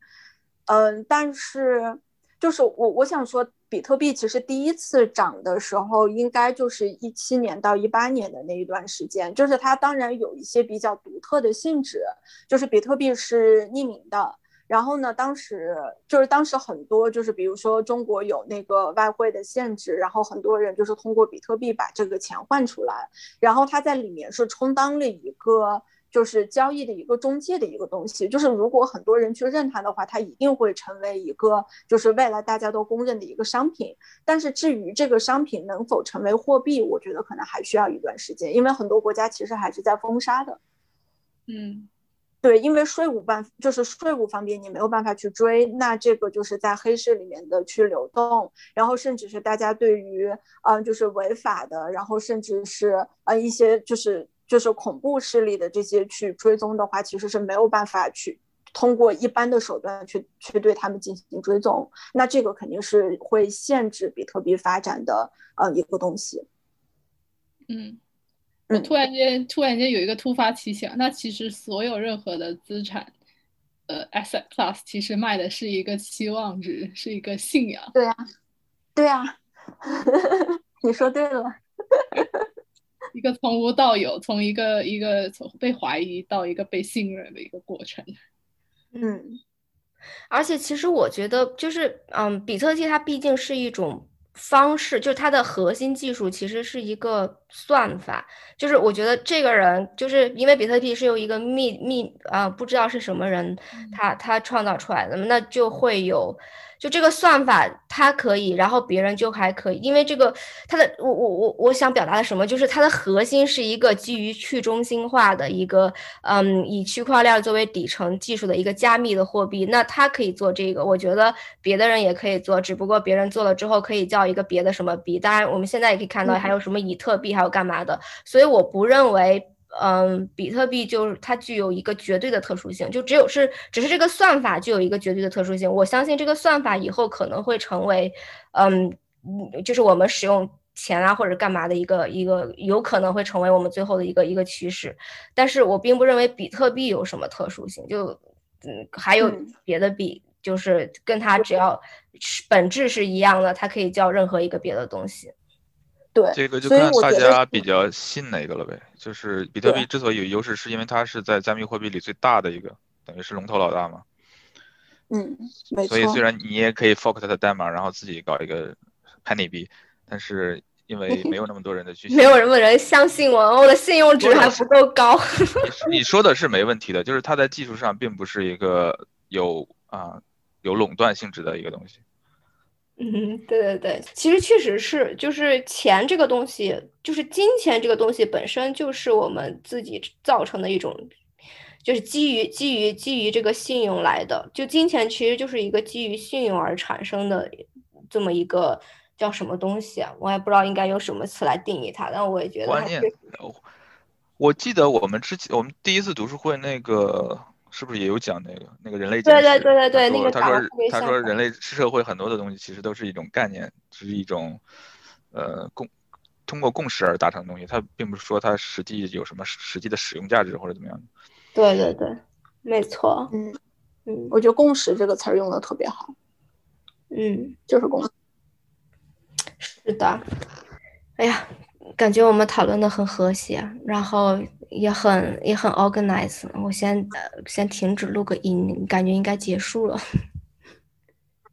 嗯，但是就是我我想说，比特币其实第一次涨的时候，应该就是一七年到一八年的那一段时间，就是它当然有一些比较独特的性质，就是比特币是匿名的。然后呢？当时就是当时很多就是，比如说中国有那个外汇的限制，然后很多人就是通过比特币把这个钱换出来，然后它在里面是充当了一个就是交易的一个中介的一个东西。就是如果很多人去认它的话，它一定会成为一个就是未来大家都公认的一个商品。但是至于这个商品能否成为货币，我觉得可能还需要一段时间，因为很多国家其实还是在封杀的。嗯。对，因为税务办就是税务方面你没有办法去追，那这个就是在黑市里面的去流动，然后甚至是大家对于嗯就是违法的，然后甚至是呃一些就是就是恐怖势力的这些去追踪的话，其实是没有办法去通过一般的手段去去对他们进行追踪，那这个肯定是会限制比特币发展的呃一个东西。嗯。突然间，突然间有一个突发奇想，那其实所有任何的资产，呃，asset class，其实卖的是一个期望值，是一个信仰。对呀，对呀，你说对了，一个从无到有，从一个一个从被怀疑到一个被信任的一个过程。嗯，而且其实我觉得，就是嗯，比特币它毕竟是一种。方式就是它的核心技术，其实是一个算法。就是我觉得这个人，就是因为比特币是由一个秘秘啊，不知道是什么人，他他创造出来的，那就会有。就这个算法，它可以，然后别人就还可以，因为这个它的，我我我我想表达的什么，就是它的核心是一个基于去中心化的一个，嗯，以区块链作为底层技术的一个加密的货币。那它可以做这个，我觉得别的人也可以做，只不过别人做了之后可以叫一个别的什么币。当然，我们现在也可以看到还有什么以特币，还有干嘛的。所以我不认为。嗯，比特币就是它具有一个绝对的特殊性，就只有是只是这个算法具有一个绝对的特殊性。我相信这个算法以后可能会成为，嗯，就是我们使用钱啊或者干嘛的一个一个有可能会成为我们最后的一个一个趋势。但是我并不认为比特币有什么特殊性，就嗯还有别的币，就是跟它只要本质是一样的，它可以叫任何一个别的东西。对，这个就看大家比较信哪个了呗。就是比特币之所以有优势，是因为它是在加密货币里最大的一个，等于是龙头老大嘛。嗯，没错。所以虽然你也可以 fork 它的代码，然后自己搞一个 penny 币，但是因为没有那么多人的去，没有那么人相信我，我的信用值还不够高。你说的是没问题的，就是它在技术上并不是一个有啊有垄断性质的一个东西。嗯，对对对，其实确实是，就是钱这个东西，就是金钱这个东西本身就是我们自己造成的一种，就是基于基于基于这个信用来的。就金钱其实就是一个基于信用而产生的这么一个叫什么东西啊？我也不知道应该用什么词来定义它，但我也觉得关键。我记得我们之前我们第一次读书会那个。是不是也有讲那个那个人类？对对对对对，那个他说他说人类社会很多的东西其实都是一种概念，是一种呃共通过共识而达成的东西，它并不是说它实际有什么实际的使用价值或者怎么样对对对，没错。嗯嗯，我觉得共识这个词儿用的特别好。嗯，就是共。是的。哎呀。感觉我们讨论的很和谐，然后也很也很 organized。我先呃先停止录个音，感觉应该结束了。